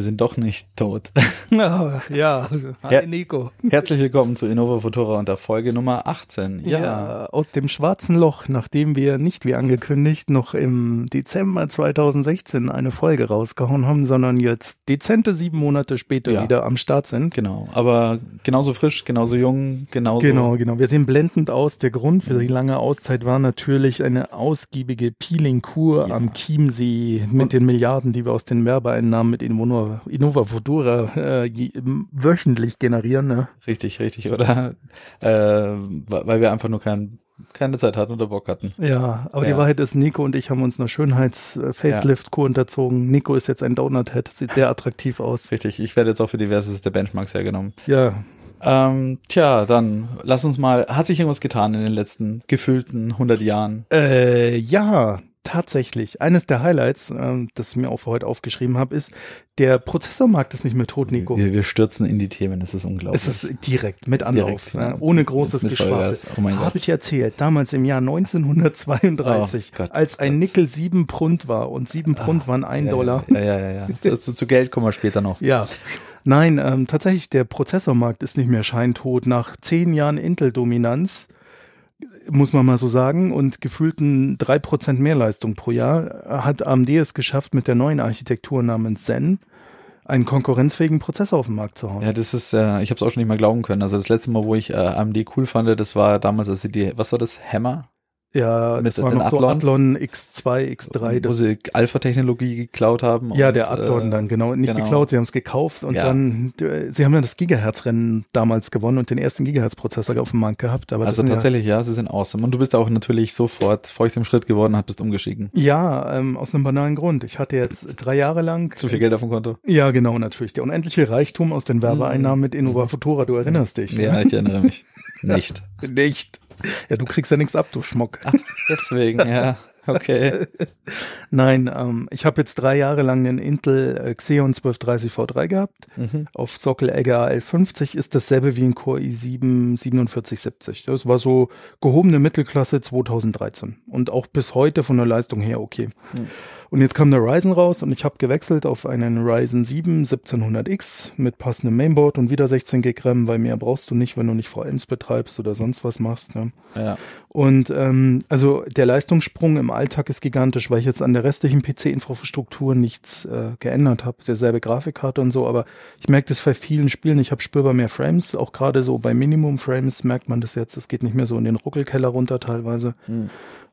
Wir sind doch nicht tot. Ja, ja. Hi, Ja. Nico. Herzlich willkommen zu Innova Futura und der Folge Nummer 18. Ja. aus dem schwarzen Loch, nachdem wir nicht wie angekündigt noch im Dezember 2016 eine Folge rausgehauen haben, sondern jetzt dezente sieben Monate später Ja. wieder am Start sind. Genau, aber genauso frisch, genauso jung, genauso. Genau, genau. Wir sehen blendend aus. Der Grund für die lange Auszeit war natürlich eine ausgiebige Peeling-Kur Ja. am Chiemsee mit den Milliarden, die wir aus den Werbeeinnahmen mit Innova, Innova Futura äh, wöchentlich generieren. Ne? Richtig, richtig. Oder äh, weil wir einfach nur kein, keine Zeit hatten oder Bock hatten. Ja, aber Ja. die Wahrheit ist, Nico und ich haben uns einer Schönheits-Facelift-Kur unterzogen. Nico ist jetzt ein Donut-Head, sieht sehr attraktiv aus. Richtig, ich werde jetzt auch für diverseste Benchmarks hergenommen. Ja, Ähm, tja, dann lass uns mal, hat sich irgendwas getan in den letzten gefühlten 100 Jahren? äh, ja, tatsächlich. Eines der Highlights, ähm, das ich mir auch für heute aufgeschrieben habe, ist, der Prozessormarkt ist nicht mehr tot, Nico. Wir, wir stürzen in die Themen, das ist unglaublich. Es ist direkt, mit Anlauf, Direkt, ne? ohne großes Geschwafel. Oh Habe ich erzählt, damals im Jahr 1932, Oh Gott, als ein Gott. Nickel sieben Pfund war und sieben Pfund waren ein ja, Dollar. Ja, ja, ja. ja. zu, zu, zu Geld kommen wir später noch. Ja. Nein, ähm, tatsächlich, der Prozessormarkt ist nicht mehr scheintot. Nach zehn Jahren Intel-Dominanz, muss man mal so sagen, und gefühlten drei Prozent mehr Leistung pro Jahr, hat AMD es geschafft, mit der neuen Architektur namens Zen einen konkurrenzfähigen Prozessor auf den Markt zu hauen. Ja, das ist, äh, ich habe es auch schon nicht mal glauben können. Also das letzte Mal, wo ich äh, AMD cool fand, das war damals, als sie die, was war das, Hammer? Ja, das war noch so Athlons? Athlon X2, X3. wo Das, sie Alpha-Technologie geklaut haben. ja, und, der Athlon äh, dann, genau. Nicht genau. geklaut, sie haben es gekauft und Ja. dann, sie haben ja das Gigahertz-Rennen damals gewonnen und den ersten Gigahertz-Prozessor auf dem Markt gehabt. Aber Also sind ja- tatsächlich, ja, sie sind awesome. Und du bist auch natürlich sofort feucht im Schritt geworden und bist umgestiegen. Ja, ähm, aus einem banalen Grund. Ich hatte jetzt drei Jahre lang. Zu viel Geld auf dem Konto? Ja, genau, natürlich. Der unendliche Reichtum aus den Werbeeinnahmen mit Innova Futura, du erinnerst dich. Ja, ne? ich erinnere mich. Nicht. Nicht. Ja, du kriegst ja nichts ab, du Schmuck. Deswegen, ja. Okay. Nein, ähm, ich habe jetzt drei Jahre lang einen Intel äh, Xeon 1230 V3 gehabt. Mhm. Auf Sockel Egger AL50 ist dasselbe wie ein Core i7 4770. Das war so gehobene Mittelklasse 2013 und auch bis heute von der Leistung her okay. Mhm. Und jetzt kam der Ryzen raus und ich habe gewechselt auf einen Ryzen 7 1700X mit passendem Mainboard und wieder 16 GB RAM, weil mehr brauchst du nicht, wenn du nicht VMs betreibst oder sonst was machst. Ne? Ja. Und ähm, also der Leistungssprung im Alltag ist gigantisch, weil ich jetzt an der restlichen PC-Infrastruktur nichts äh, geändert habe. Derselbe Grafikkarte und so, aber ich merke das bei vielen Spielen. Ich habe spürbar mehr Frames, auch gerade so bei Minimum-Frames merkt man das jetzt. Es geht nicht mehr so in den Ruckelkeller runter teilweise.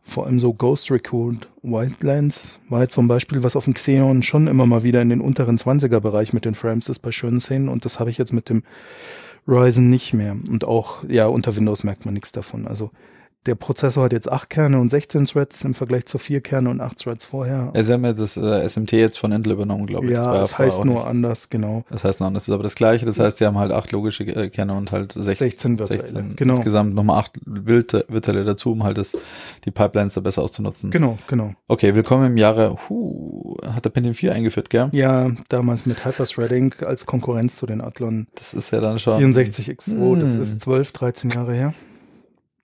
Vor allem so Ghost Recruit Wildlands war jetzt zum Beispiel, was auf dem Xenon schon immer mal wieder in den unteren 20er-Bereich mit den Frames ist bei schönen Szenen und das habe ich jetzt mit dem Ryzen nicht mehr. Und auch, ja, unter Windows merkt man nichts davon. Also der Prozessor hat jetzt 8 Kerne und 16 Threads im Vergleich zu 4 Kerne und 8 Threads vorher. Ja, sie haben ja das äh, SMT jetzt von Intel übernommen, glaube ich. ja, das vorher heißt nur nicht. anders, genau. Das heißt noch, das ist aber das gleiche. Das heißt, sie haben halt acht logische äh, Kerne und halt 16, 16 virtuelle, 16 genau. insgesamt nochmal acht virtu- virtuelle dazu, um halt das, die Pipelines da besser auszunutzen. Genau, genau. Okay, willkommen im Jahre, huh, hat der Pentium 4 eingeführt, gell? Ja, damals mit Hyperthreading als Konkurrenz zu den Athlon Das ist ja dann schon, 64X2, das Hm. ist 12, 13 Jahre her.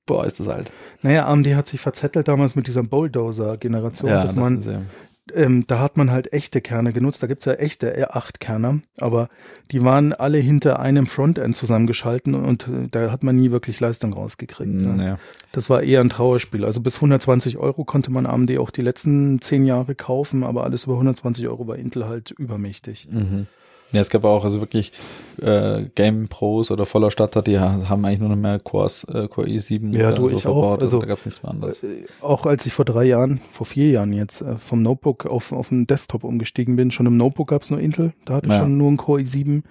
Boah, ist das alt. Naja, AMD hat sich verzettelt damals mit dieser Bulldozer-Generation, ja, dass das man ja, ähm, da hat man halt echte Kerne genutzt. Da gibt's ja echte R8-Kerner, aber die waren alle hinter einem Frontend zusammengeschalten und äh, da hat man nie wirklich Leistung rausgekriegt. Ne? ja. Das war eher ein Trauerspiel. Also bis 120 Euro konnte man AMD auch die letzten zehn Jahre kaufen, aber alles über 120 Euro war Intel halt übermächtig. Mhm. Ja, es gab auch also wirklich äh, Game Pros oder Vollausstatter, die ha- haben eigentlich nur noch mehr Cores, äh, Core i7 Ja, oder du, so ich auch. verbaut. Also, Also, da gab es nichts mehr anderes. Äh, Auch als ich vor drei Jahren, vor vier Jahren jetzt, äh, vom Notebook auf, auf den Desktop umgestiegen bin, schon im Notebook gab's nur Intel, da hatte ich Ja. schon nur einen Core i7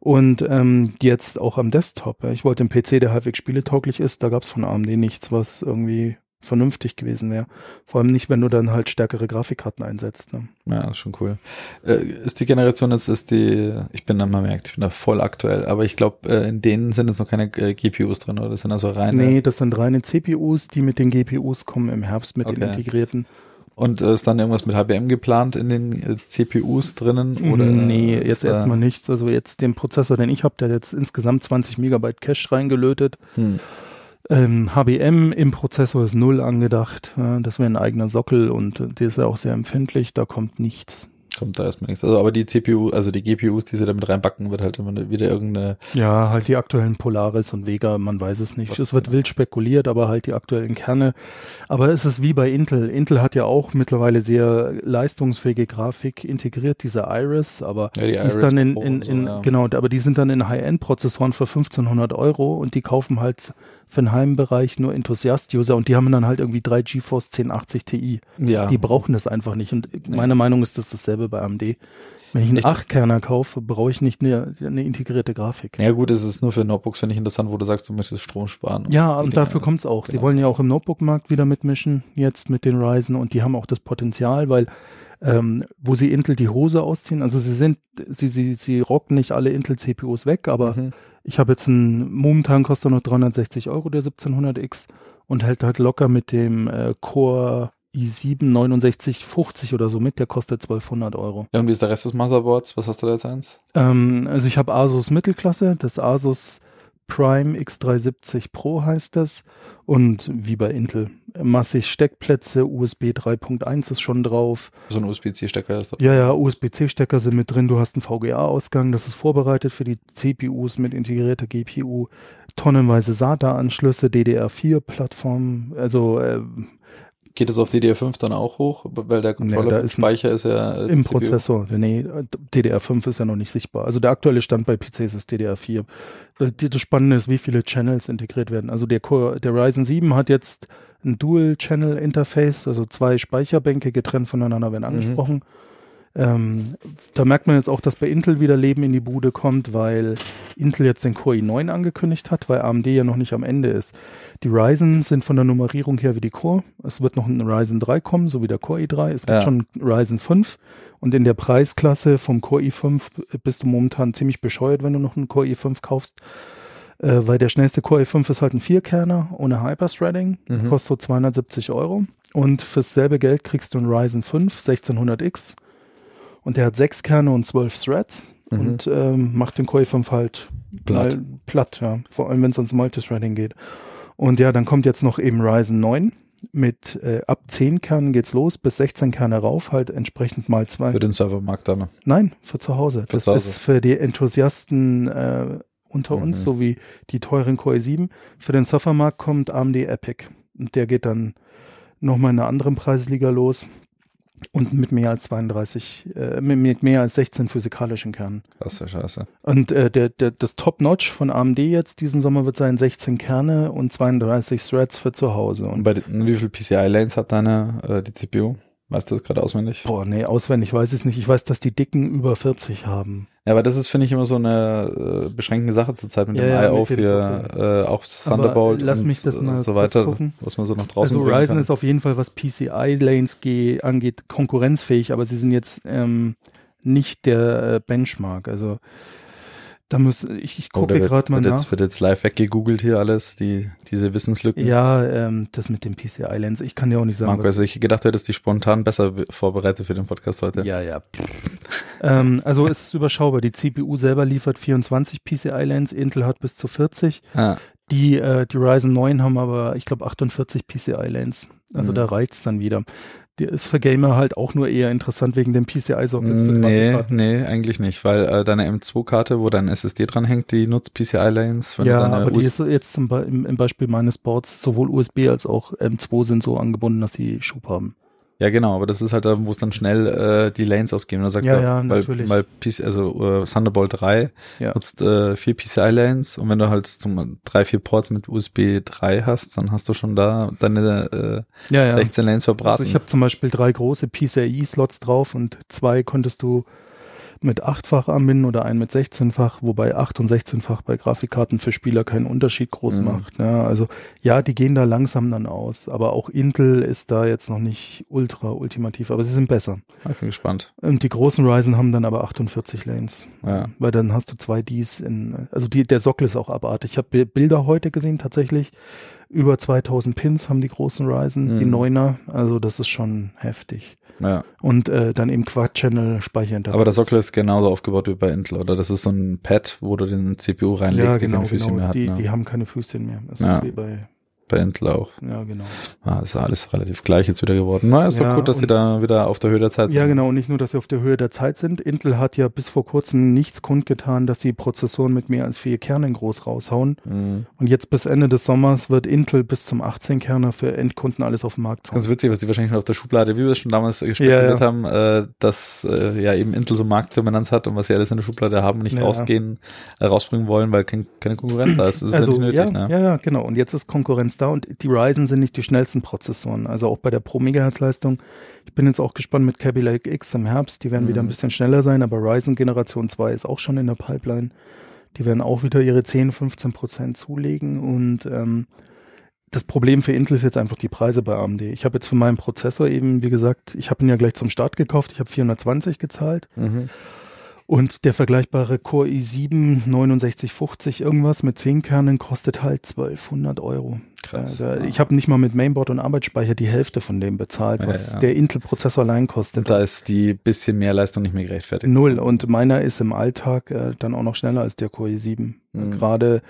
und ähm, jetzt auch am Desktop. Ich wollte einen PC, der halbwegs spieletauglich ist, da gab's von AMD nichts, was irgendwie vernünftig gewesen wäre. Vor allem nicht, wenn du dann halt stärkere Grafikkarten einsetzt. Ne? Ja, ist schon cool. Äh, ist die Generation, ist, ist die, ich bin da, man merkt, ich bin da voll aktuell, aber ich glaube, äh, in denen sind jetzt noch keine äh, GPUs drin, oder? Das sind also reine. Nee, das sind reine CPUs, die mit den GPUs kommen im Herbst mit Okay. den integrierten. Und äh, ist dann irgendwas mit HBM geplant in den äh, CPUs drinnen? Oder nee, jetzt erstmal nichts. Also jetzt den Prozessor, den ich habe, der hat jetzt insgesamt 20 Megabyte Cache reingelötet. Hm. Ähm, HBM im Prozessor ist null angedacht. Ja, das wäre ein eigener Sockel und der ist ja auch sehr empfindlich. Da kommt nichts. Kommt da erstmal nichts. Also, aber die CPU, also die GPUs, die sie damit reinbacken, wird halt immer wieder irgendeine, Ja, halt die aktuellen Polaris und Vega, man weiß es nicht. Es wird wild spekuliert, aber halt die aktuellen Kerne. Aber es ist wie bei Intel. Intel hat ja auch mittlerweile sehr leistungsfähige Grafik integriert, diese Iris, aber ja, die die ist dann in, in, und so, in ja. genau, aber die sind dann in High-End-Prozessoren für 1500 Euro und die kaufen halt für den Heimbereich nur Enthusiast-User und die haben dann halt irgendwie drei GeForce 1080 Ti. Ja. Die brauchen das einfach nicht und meine Meinung ist das dasselbe bei AMD. Wenn ich einen Echt? 8-Kerner kaufe, brauche ich nicht eine, eine integrierte Grafik. Ja gut, es ist nur für Notebooks, finde ich interessant, wo du sagst, du möchtest Strom sparen. Ja, Die und dafür kommt's auch. Sie genau. wollen ja auch im Notebook-Markt wieder mitmischen, jetzt mit den Ryzen und die haben auch das Potenzial, weil ähm, wo sie Intel die Hose ausziehen, also sie sind, sie, sie, sie rocken nicht alle Intel-CPUs weg, aber Mhm. ich habe jetzt einen, momentan kostet er noch 360 Euro, der 1700X und hält halt locker mit dem äh, Core i7 6950 oder so mit, der kostet 1200 Euro. Ja, und wie ist der Rest des Motherboards? Was hast du da jetzt eins? Ähm, also ich habe Asus Mittelklasse, das Asus Prime X370 Pro heißt das und wie bei Intel massig Steckplätze, USB 3.1 ist schon drauf. So ein USB-C-Stecker ist das. Ja, ja, USB-C-Stecker sind mit drin, du hast einen VGA-Ausgang, das ist vorbereitet für die CPUs mit integrierter GPU, tonnenweise SATA-Anschlüsse, DDR4-Plattform, also äh, Geht es auf DDR5 dann auch hoch? Weil der Nee, Controller ein- Speicher ist ja äh, Im CPU. Prozessor. Nee, DDR5 ist ja noch nicht sichtbar. Also der aktuelle Stand bei PCs ist DDR4. Die- Das Spannende ist, wie viele Channels integriert werden. Also der, Core, der Ryzen 7 hat jetzt ein Dual-Channel-Interface, also zwei Speicherbänke getrennt voneinander werden angesprochen. Ähm, da merkt man jetzt auch, dass bei Intel wieder Leben in die Bude kommt, weil Intel jetzt den Core i9 angekündigt hat, weil AMD ja noch nicht am Ende ist. Die Ryzen sind von der Nummerierung her wie die Core. Es wird noch ein Ryzen 3 kommen, so wie der Core i3. Es gibt Ja. schon Ryzen 5 und in der Preisklasse vom Core i5 bist du momentan ziemlich bescheuert, wenn du noch einen Core i5 kaufst. Äh, weil der schnellste Core i5 ist halt ein Vierkerner ohne Hyperthreading, Mhm. kostet so 270 Euro. Und fürs selbe Geld kriegst du einen Ryzen 5 1600X und der hat sechs Kerne und zwölf Threads Mhm. und ähm, macht den Core i5 halt Platt. mal platt, ja. Vor allem, wenn es ans Multithreading geht. Und ja, dann kommt jetzt noch eben Ryzen 9 mit äh, ab 10 Kernen geht's los, bis 16 Kerne rauf, halt entsprechend mal zwei. Für den Servermarkt dann. Nein, für zu Hause. das zu Hause. ist für die Enthusiasten äh, unter Mhm. uns, so wie die teuren Core i7. Für den Softwaremarkt kommt AMD Epic. Und der geht dann nochmal in einer anderen Preisliga los. Und mit mehr als 32, äh, mit, mehr als 16 physikalischen Kernen. Das ist ja scheiße. Und äh, der, der, das Top-Notch von AMD jetzt diesen Sommer wird sein 16 Kerne und 32 Threads für zu Hause. Und Und bei wie viel PCI-Lanes hat deine, äh, die CPU? Weißt du das gerade auswendig? boah, nee, auswendig weiß ich es nicht. Ich weiß, dass die Dicken über 40 haben. Ja, aber das ist, finde ich, immer so eine äh, beschränkende Sache zurzeit mit Ja, dem ja, I.O. für äh, auch Thunderbolt lass mich das mal so weiter, gucken. was man so nach draußen Also Ryzen kann. ist auf jeden Fall, was PCI-Lanes ge- angeht, konkurrenzfähig, aber sie sind jetzt ähm, nicht der äh, Benchmark. Also da muss ich, ich Oh, gucke wird, gerade mal wird nach. jetzt, wird jetzt live weggegoogelt hier alles, die, diese Wissenslücken. Ja, ähm, das mit dem PCI-Lanes. Ich kann ja auch nicht sagen, Marco, also ich gedacht hättest, die spontan besser be- vorbereitet für den Podcast heute. Ja, ja. ähm, also es ist überschaubar. Die CPU selber liefert 24 PCI-Lanes, Intel hat bis zu 40. Ah, Die, äh, die Ryzen 9 haben aber, ich glaube, 48 PCI-Lanes. Also Mhm. da reizt dann wieder. Die ist für Gamer halt auch nur eher interessant wegen dem PCI-Sockets für nee, nee, eigentlich nicht, weil äh, deine M2-Karte, wo dein SSD dran hängt, die nutzt PCI-Lanes. Ja, aber die ist jetzt zum Be im, im Beispiel meines Boards sowohl USB als auch M2 sind so angebunden, dass sie Schub haben. Ja, genau, aber das ist halt da, wo es dann schnell äh, die Lanes ausgeben. Da sagt Ja, er, ja, weil, natürlich. weil PC, also äh, Thunderbolt 3 Ja. nutzt äh, vier PCI-Lanes und wenn du halt zum, drei, vier Ports mit USB 3 hast, dann hast du schon da deine äh, Ja, ja. 16 Lanes verbraten. Also ich habe zum Beispiel drei große PCI-Slots drauf und zwei konntest du mit achtfach anbinden oder einen mit 16-fach, wobei 8 und 16-fach bei Grafikkarten für Spieler keinen Unterschied groß Mhm. macht. Ja, also ja, die gehen da langsam dann aus, aber auch Intel ist da jetzt noch nicht ultra ultimativ, aber sie sind besser. Ich bin gespannt. Und die großen Ryzen haben dann aber 48 Lanes. Ja. Weil dann hast du zwei Ds in, also die, der Sockel ist auch abartig. Ich habe Bilder heute gesehen, tatsächlich. Über 2000 Pins haben die großen Ryzen, die Mhm. Neuner. Also das ist schon heftig. Ja. Und äh, dann eben Quad-Channel Speicherinterface. Aber der Sockel ist genauso aufgebaut wie bei Intel, oder? Das ist so ein Pad, wo du den CPU reinlegst, ja, die genau, keine Füßchen genau. mehr hat. die, ne? die haben keine Füßchen mehr. Das Ja. ist wie bei, bei Intel auch. ja, genau. Ah, ist ja alles relativ gleich jetzt wieder geworden. Na, ist doch Ja, gut, dass sie und- da wieder auf der Höhe der Zeit sind. Ja, genau. Und nicht nur, dass sie auf der Höhe der Zeit sind. Intel hat ja bis vor kurzem nichts kundgetan, dass sie Prozessoren mit mehr als vier Kernen groß raushauen. Mhm. Und jetzt bis Ende des Sommers wird Intel bis zum 18-Kerner für Endkunden alles auf den Markt Ganz witzig, was die wahrscheinlich noch auf der Schublade, wie wir es schon damals äh, Ja, ja. haben, äh, dass äh, ja eben Intel so Marktdominanz hat und was sie alles in der Schublade haben, nicht Ja. rausgehen, äh, rausbringen wollen, weil kein, keine Konkurrenz da ist. Das ist also, ja nicht nötig, ne? ja, ja, genau. Und jetzt ist Konkurrenz da und die Ryzen sind nicht die schnellsten Prozessoren. Also auch bei der Pro Megahertz Leistung. Ich bin jetzt auch gespannt mit Kaby Lake X im Herbst. Die werden Mhm. wieder ein bisschen schneller sein, aber Ryzen Generation 2 ist auch schon in der Pipeline. Die werden auch wieder ihre 10, 15 Prozent zulegen und ähm, das Problem für Intel ist jetzt einfach die Preise bei AMD. Ich habe jetzt für meinen Prozessor eben, wie gesagt, ich habe ihn ja gleich zum Start gekauft. Ich habe 420 gezahlt. Mhm. Und der vergleichbare Core i7 6950 irgendwas mit 10 Kernen kostet halt 1200 Euro. Krass. Also ja. Ich habe nicht mal mit Mainboard und Arbeitsspeicher die Hälfte von dem bezahlt, Ja, was ja. der Intel-Prozessor allein kostet. Und da ist die bisschen mehr Leistung nicht mehr gerechtfertigt. Null. Und meiner ist im Alltag äh, dann auch noch schneller als der Core i7. Mhm. Gerade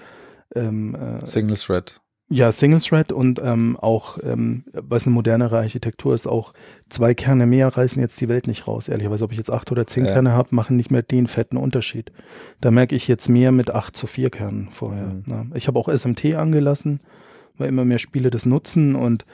ähm, äh, Single Thread. Ja, Single Thread und ähm, auch, ähm, was eine modernere Architektur ist, auch zwei Kerne mehr reißen jetzt die Welt nicht raus. Ehrlicherweise, ob ich jetzt acht oder zehn Ja. Kerne habe, machen nicht mehr den fetten Unterschied. Da merke ich jetzt mehr mit acht zu vier Kernen vorher. Mhm. Ne? Ich habe auch SMT angelassen, weil immer mehr Spiele das nutzen und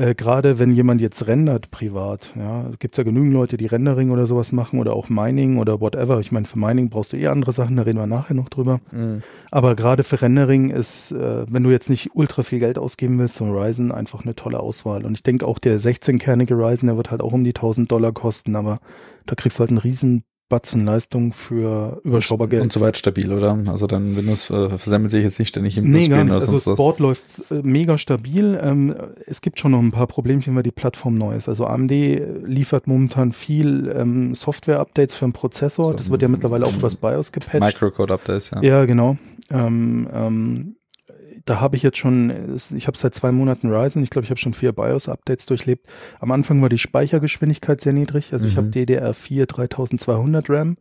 äh, gerade wenn jemand jetzt rendert privat, ja, gibt's ja genügend Leute, die Rendering oder sowas machen oder auch Mining oder whatever. Ich meine, für Mining brauchst du eh andere Sachen, da reden wir nachher noch drüber. Mhm. Aber gerade für Rendering ist, äh, wenn du jetzt nicht ultra viel Geld ausgeben willst, so ein Ryzen einfach eine tolle Auswahl. Und ich denke auch der 16-kernige Ryzen, der wird halt auch um die 1000 Dollar kosten, aber da kriegst du halt einen riesen Batzen Leistung für überschaubar Geld. Und soweit stabil, oder? Also dann Windows äh, versemmelt sich jetzt nicht ständig im Nee, gar nicht. Also das sonst was. Läuft äh, mega stabil. Ähm, es gibt schon noch ein paar Problemchen, weil die Plattform neu ist. Also AMD liefert momentan viel ähm, Software-Updates für den Prozessor. So, das wird ja mittlerweile auch übers BIOS gepatcht. Microcode-Updates, ja. Ja, genau. Ähm, ähm, da habe ich jetzt schon, ich habe seit zwei Monaten Ryzen, ich glaube, ich habe schon vier BIOS-Updates durchlebt. Am Anfang war die Speichergeschwindigkeit sehr niedrig, also ich Mhm. habe DDR4 3200 RAM.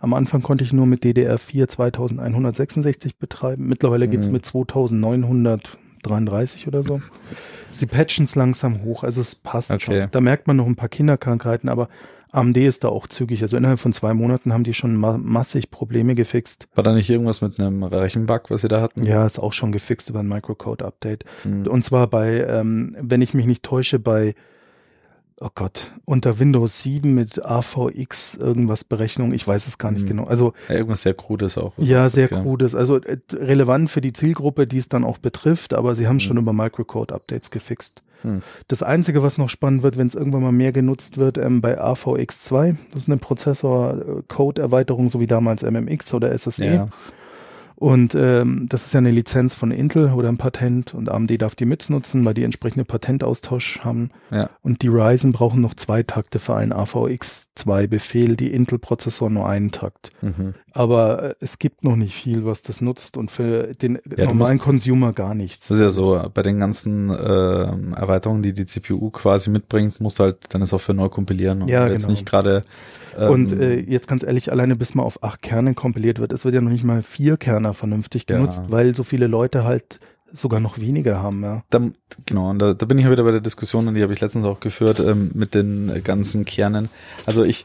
Am Anfang konnte ich nur mit DDR4 2166 betreiben. Mittlerweile geht's Mhm. mit 2933 oder so. Sie patchen es langsam hoch, also es passt Okay. schon. Da merkt man noch ein paar Kinderkrankheiten, aber AMD ist da auch zügig. Also innerhalb von zwei Monaten haben die schon ma massig Probleme gefixt. War da nicht irgendwas mit einem Rechenbug, was sie da hatten? Ja, ist auch schon gefixt über ein Microcode-Update. Mhm. Und zwar bei, ähm, wenn ich mich nicht täusche, bei, oh Gott, unter Windows 7 mit AVX irgendwas Berechnung. Ich weiß es gar nicht Mhm. genau. Also Ja, irgendwas sehr Krudes auch. ja, sehr Okay. krudes. Also äh, relevant für die Zielgruppe, die es dann auch betrifft, aber sie haben Mhm. schon über Microcode-Updates gefixt. Hm. Das Einzige, was noch spannend wird, wenn es irgendwann mal mehr genutzt wird, ähm, bei AVX2, das ist eine Prozessor-Code-Erweiterung, so wie damals MMX oder SSE. Ja. Und ähm, das ist ja eine Lizenz von Intel oder ein Patent und AMD darf die mitnutzen, weil die entsprechende Patentaustausch haben. Ja. Und die Ryzen brauchen noch zwei Takte für einen AVX2-Befehl, die Intel-Prozessoren nur einen Takt. Mhm. Aber äh, es gibt noch nicht viel, was das nutzt und für den du normalen Consumer gar nichts. Das ist ja so, bei den ganzen ähm, Erweiterungen, die die CPU quasi mitbringt, musst du halt deine Software neu kompilieren und Ja, jetzt genau. nicht gerade ähm, Und äh, jetzt ganz ehrlich, alleine bis mal auf acht Kerne kompiliert wird, es wird ja noch nicht mal vier Kerner vernünftig Ja. genutzt, weil so viele Leute halt sogar noch weniger haben, ja. da, genau, und da, da bin ich ja wieder bei der Diskussion, und die habe ich letztens auch geführt, ähm, mit den ganzen Kernen. Also ich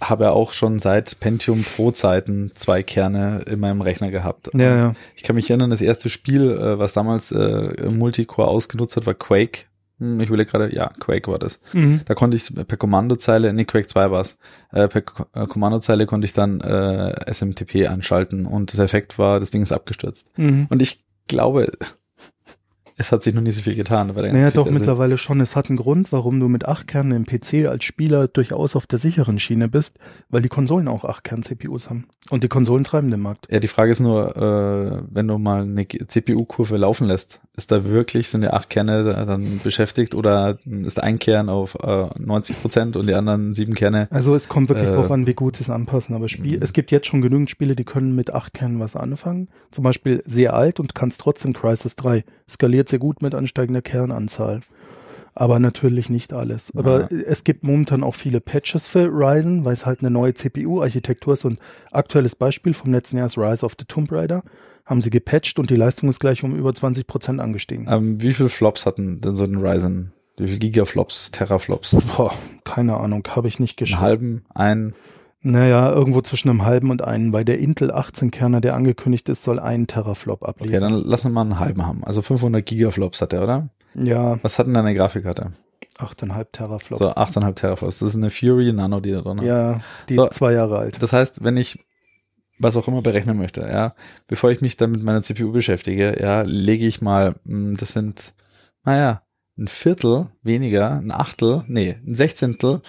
habe ja auch schon seit Pentium Pro Zeiten zwei Kerne in meinem Rechner gehabt. Ja, ja. Ich kann mich erinnern, das erste Spiel, äh, was damals äh, Multicore ausgenutzt hat, war Quake. Hm, ich will gerade, ja, Quake war das. Mhm. Da konnte ich per Kommandozeile, nee, Quake 2 war's, äh, per Ko äh, Kommandozeile konnte ich dann äh, SMTP anschalten und das Effekt war, das Ding ist abgestürzt. Mhm. Und ich glaube, es hat sich noch nie so viel getan. Bei der Naja, doch, mittlerweile schon. Es hat einen Grund, warum du mit 8 Kernen im PC als Spieler durchaus auf der sicheren Schiene bist, weil die Konsolen auch 8 Kern-CPUs haben. Und die Konsolen treiben den Markt. Ja, die Frage ist nur, äh, wenn du mal eine CPU-Kurve laufen lässt, ist da wirklich, sind die acht Kerne da dann beschäftigt oder ist ein Kern auf äh, 90 Prozent und die anderen sieben Kerne? Also es kommt wirklich Äh, drauf an, wie gut sie es anpassen. Aber Spiel, Mhm. es gibt jetzt schon genügend Spiele, die können mit 8 Kernen was anfangen. Zum Beispiel sehr alt und kannst trotzdem Crisis 3. Skaliert sehr gut mit ansteigender Kernanzahl. Aber natürlich nicht alles. Aber es gibt momentan auch viele Patches für Ryzen, weil es halt eine neue CPU-Architektur ist. Und aktuelles Beispiel vom letzten Jahr ist Rise of the Tomb Raider. Haben sie gepatcht und die Leistung ist gleich um über 20 Prozent angestiegen. Ähm, wie viele Flops hatten denn so ein Ryzen? Wie viele Gigaflops, Teraflops? Boah, keine Ahnung, habe ich nicht Einen geschaut. halben, einen? Naja, irgendwo zwischen einem halben und einen, weil der Intel 18-Kerner, der angekündigt ist, soll einen Teraflop Okay, abliefern. dann lassen wir mal einen halben haben. Also 500 Gigaflops hat er, oder? ja, Was hat denn deine Grafikkarte? 8,5 Teraflop. So 8,5 Teraflops. Das ist eine Fury Nano, die da drin hat. Ja, die So. ist zwei Jahre alt. Das heißt, wenn ich was auch immer berechnen möchte, ja, bevor ich mich dann mit meiner CPU beschäftige, ja, lege ich mal, mh, das sind, naja, ein Viertel weniger, ein Achtel, nee, ein Sechzehntel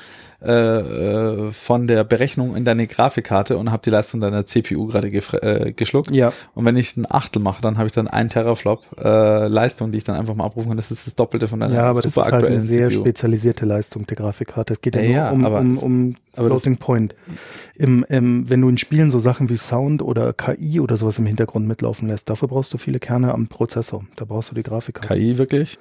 äh, äh, von der Berechnung in deine Grafikkarte und habe die Leistung deiner CPU gerade äh, geschluckt. Ja, Und wenn ich ein Achtel mache, dann habe ich dann ein Teraflop äh, Leistung, die ich dann einfach mal abrufen kann. Das ist das Doppelte von deiner ja, aber das ist halt eine sehr CPU. spezialisierte Leistung der Grafikkarte. Es geht ja, Ja, nur um, aber um, um aber Floating Point. Im, im, wenn du in Spielen so Sachen wie Sound oder KI oder sowas im Hintergrund mitlaufen lässt, dafür brauchst du viele Kerne am Prozessor. Da brauchst du die Grafikkarte. KI wirklich?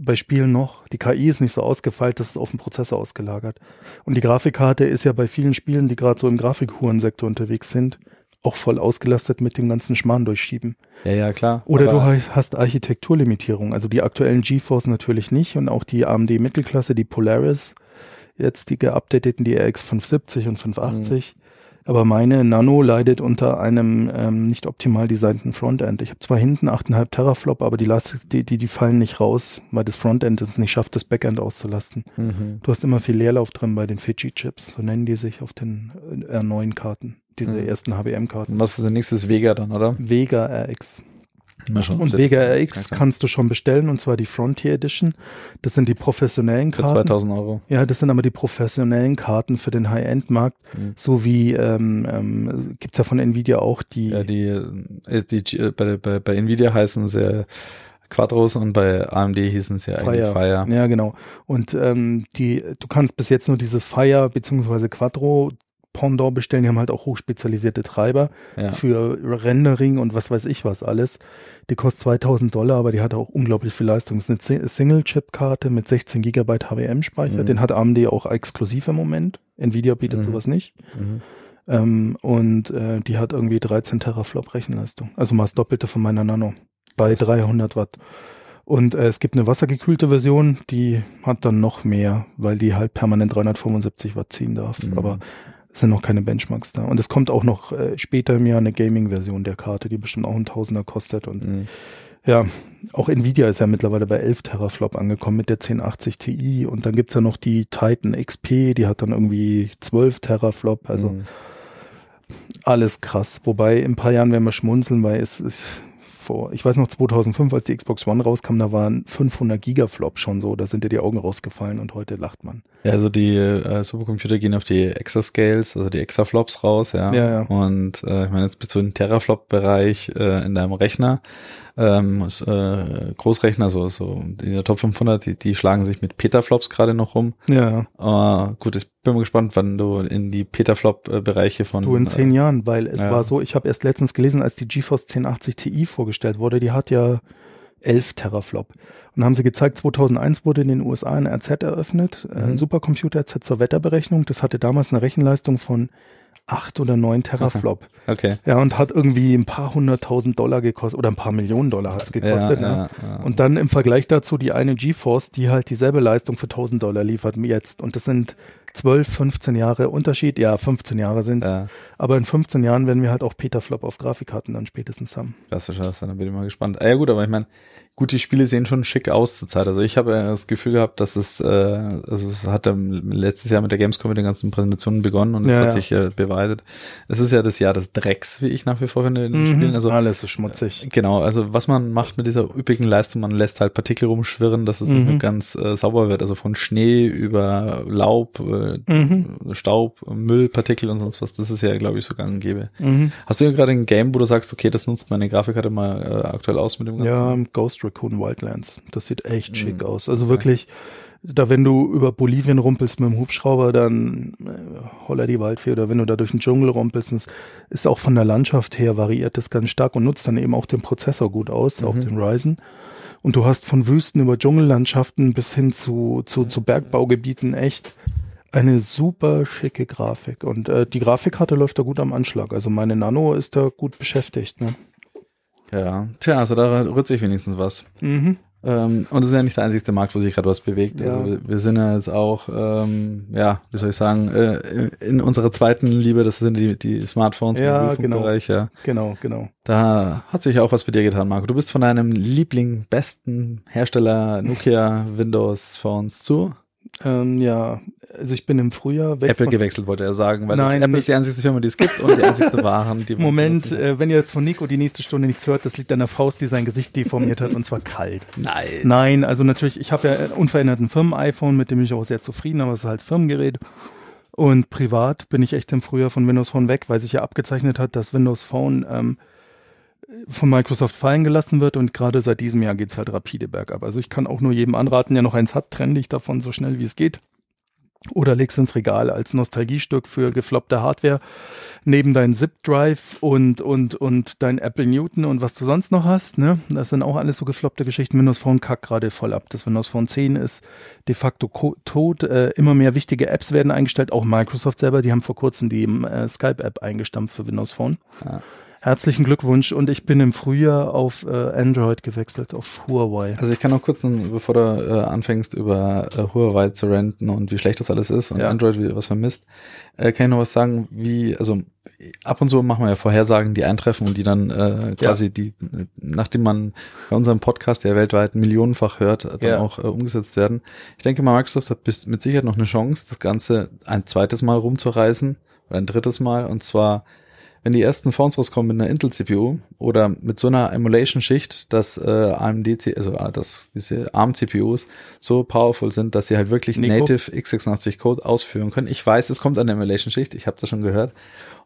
Bei Spielen noch. Die KI ist nicht so ausgefeilt, das ist auf den Prozessor ausgelagert. Und die Grafikkarte ist ja bei vielen Spielen, die gerade so im Grafikhurensektor unterwegs sind, auch voll ausgelastet mit dem ganzen Schmarrn durchschieben. Ja, ja, klar. Oder du hast hast Architekturlimitierung. Also die aktuellen GeForce natürlich nicht und auch die AMD Mittelklasse, die Polaris, jetzt die geupdateten, die RX 570 und 580. Aber meine Nano leidet unter einem ähm, nicht optimal designten Frontend. Ich habe zwar hinten 8,5 Teraflop, aber die, Last, die, die, die fallen nicht raus, weil das Frontend es nicht schafft, das Backend auszulasten. Mhm. Du hast immer viel Leerlauf drin bei den Fiji-Chips, so nennen die sich auf den äh, R9-Karten, diese Mhm. ersten HBM-Karten. Was ist der nächste Vega dann, oder? Vega RX. Mal schauen. Und Vega RX kannst du schon bestellen, und zwar die Frontier Edition. Das sind die professionellen Für Karten. 2000 Euro. Ja, das sind aber die professionellen Karten für den High-End-Markt, Mhm. so wie ähm, ähm, gibt's ja von Nvidia auch die. Ja, die, äh, die, äh, bei, bei, bei Nvidia heißen sie Quadros und bei AMD hießen sie eigentlich Fire. Fire. Ja, genau. Und ähm, die, du kannst bis jetzt nur dieses Fire beziehungsweise Quattro Pendant bestellen. Die haben halt auch hochspezialisierte Treiber Ja. für Rendering und was weiß ich was alles. Die kostet 2000 Dollar, aber die hat auch unglaublich viel Leistung. Das ist eine Si- Single-Chip-Karte mit 16 Gigabyte HWM-Speicher. Mhm. Den hat AMD auch exklusiv im Moment. Nvidia bietet Mhm. sowas nicht. Mhm. Ähm, und äh, die hat irgendwie 13 Teraflop Rechenleistung. Also mal das Doppelte von meiner Nano. Bei 300 Watt. Und äh, es gibt eine wassergekühlte Version, die hat dann noch mehr, weil die halt permanent 375 Watt ziehen darf. Mhm. Aber es sind noch keine Benchmarks da. Und es kommt auch noch äh, später im Jahr eine Gaming-Version der Karte, die bestimmt auch ein Tausender kostet. Und Mhm. ja, auch Nvidia ist ja mittlerweile bei 11 Teraflop angekommen mit der 1080 Ti. Und dann gibt's ja noch die Titan XP, die hat dann irgendwie 12 Teraflop. Also Mhm. alles krass. Wobei in ein paar Jahren werden wir schmunzeln, weil es ist vor, ich weiß noch 2005, als die Xbox One rauskam, da waren 500 Gigaflop schon so, da sind dir die Augen rausgefallen und heute lacht man. Ja, also die äh, Supercomputer gehen auf die Exascales, also die Exaflops raus, ja. Ja, ja. Und äh, ich meine, jetzt bist du im Teraflop-Bereich äh, in deinem Rechner. Ähm, s- äh, Großrechner, so, so in der Top 500, die, die schlagen sich mit Petaflops gerade noch rum. Ja, Äh, gut, ich bin mal gespannt, wann du in die Petaflop-Bereiche von du in zehn äh, Jahren, weil es ja. war so, ich habe erst letztens gelesen, als die GeForce 1080 Ti vorgestellt wurde, die hat ja 11 Teraflop. Und haben sie gezeigt, 2001 wurde in den USA ein RZ eröffnet, äh, ein Mhm. Supercomputer-RZ zur Wetterberechnung. Das hatte damals eine Rechenleistung von 8 oder 9 Teraflop. Okay. Ja, und hat irgendwie ein paar hunderttausend Dollar gekostet oder ein paar Millionen Dollar hat's gekostet. ja, ne? ja, ja. Und dann im Vergleich dazu die eine GeForce, die halt dieselbe Leistung für 1000 Dollar liefert jetzt. Und das sind 12, 15 Jahre Unterschied. Ja, 15 Jahre sind ja, Aber in 15 Jahren werden wir halt auch Petaflop auf Grafikkarten dann spätestens haben. klassischer, dann bin ich mal gespannt. Ah, ja gut, aber ich meine, Gut, die Spiele sehen schon schick aus zur Zeit. Also ich habe das Gefühl gehabt, dass es, äh, also es hat letztes Jahr mit der Gamescom mit den ganzen Präsentationen begonnen und es Ja, hat ja. sich äh, beweitet. Es ist ja das Jahr des Drecks, wie ich nach wie vor finde in den Mhm. Spielen. Also Alles so schmutzig. Genau, also was man macht mit dieser üppigen Leistung, man lässt halt Partikel rumschwirren, dass es nicht Mhm. mehr ganz äh, sauber wird. Also von Schnee über Laub, äh, Mhm. Staub, Müll, Partikel und sonst was. Das ist ja, glaube ich, so gang und gäbe. Mhm. Hast du ja gerade ein Game, wo du sagst, okay, das nutzt meine Grafikkarte mal äh, aktuell aus mit dem Ganzen? Ja, Ghost Raccoon Wildlands. Das sieht echt schick Mhm. aus. Also wirklich, da wenn du über Bolivien rumpelst mit dem Hubschrauber, dann äh, holler die Waldfee. Oder wenn du da durch den Dschungel rumpelst, das ist auch von der Landschaft her variiert das ganz stark und nutzt dann eben auch den Prozessor gut aus, auch Mhm. den Ryzen. Und du hast von Wüsten über Dschungellandschaften bis hin zu, zu, zu Bergbaugebieten echt eine super schicke Grafik. Und äh, die Grafikkarte läuft da gut am Anschlag. Also meine Nano ist da gut beschäftigt. Ne? Ja, tja, also da rührt sich wenigstens was. Mhm. Ähm, und es ist ja nicht der einzigste Markt, wo sich gerade was bewegt. Ja. Also wir, sind ja jetzt auch, ähm, ja, wie soll ich sagen, äh, in unserer zweiten Liebe, das sind die, die Smartphones Ja, im Mobilfunkbereich, ja. Genau, genau. Da hat sich auch was bei dir getan, Marco. Du bist von deinem Liebling, besten Hersteller Nokia Windows Phones zu Ähm, ja, also ich bin im Frühjahr weg Apple gewechselt, wollte er sagen, weil Nein, das Apple nicht- ist die einzige Firma, die es gibt und die einzige Waren, die man Moment, äh, wenn ihr jetzt von Nico die nächste Stunde nichts hört, das liegt an der Faust, die sein Gesicht deformiert hat und zwar kalt. Nein. Nein, also natürlich, ich habe ja einen unveränderten Firmen-iPhone, mit dem bin ich auch sehr zufrieden, aber es ist halt Firmengerät. Und privat bin ich echt im Frühjahr von Windows Phone weg, weil sich ja abgezeichnet hat, dass Windows Phone ähm, von Microsoft fallen gelassen wird und gerade seit diesem Jahr geht's halt rapide bergab. Also ich kann auch nur jedem anraten, der noch eins hat, trenn dich davon so schnell wie es geht. Oder leg's ins Regal als Nostalgiestück für gefloppte Hardware neben dein Zip-Drive und, und, und dein Apple Newton und was du sonst noch hast. Ne? Das sind auch alles so gefloppte Geschichten. Windows Phone kackt gerade voll ab. Das Windows Phone 10 ist de facto tot. Äh, immer mehr wichtige Apps werden eingestellt. Auch Microsoft selber, die haben vor kurzem die äh, Skype-App eingestampft für Windows Phone. Ja. Herzlichen Glückwunsch und ich bin im Frühjahr auf äh, Android gewechselt, auf Huawei. Also ich kann noch kurz, bevor du äh, anfängst, über äh, Huawei zu renten und wie schlecht das alles ist und Ja. Android, wie, was vermisst, äh, kann ich noch was sagen, wie, also ab und zu machen wir ja Vorhersagen, die eintreffen und die dann äh, quasi die, äh, nachdem man bei unserem Podcast, der weltweit millionenfach hört, dann Ja. auch äh, umgesetzt werden. Ich denke mal, Microsoft hat bis, mit Sicherheit noch eine Chance, das Ganze ein zweites Mal rumzureißen oder ein drittes Mal und zwar wenn die ersten Phones rauskommen mit einer Intel-CPU oder mit so einer Emulation-Schicht, dass äh, AMD, also äh, dass diese ARM-CPUs so powerful sind, dass sie halt wirklich Nico? Native x86-Code ausführen können. Ich weiß, es kommt eine Emulation-Schicht, ich habe das schon gehört.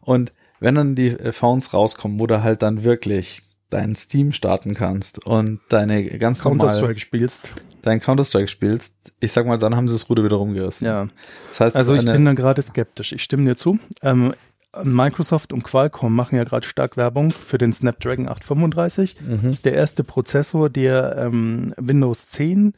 Und wenn dann die äh, Phones rauskommen, wo du halt dann wirklich dein Steam starten kannst und deine ganz normal Counter-Strike spielst. dein Counter-Strike spielst, ich sag mal, dann haben sie das Ruder wieder rumgerissen. Ja. Das heißt, Also ich bin da gerade skeptisch. Ich stimme dir zu. Ähm, Microsoft und Qualcomm machen ja gerade stark Werbung für den Snapdragon 835. Mhm. Das ist der erste Prozessor, der ähm, Windows 10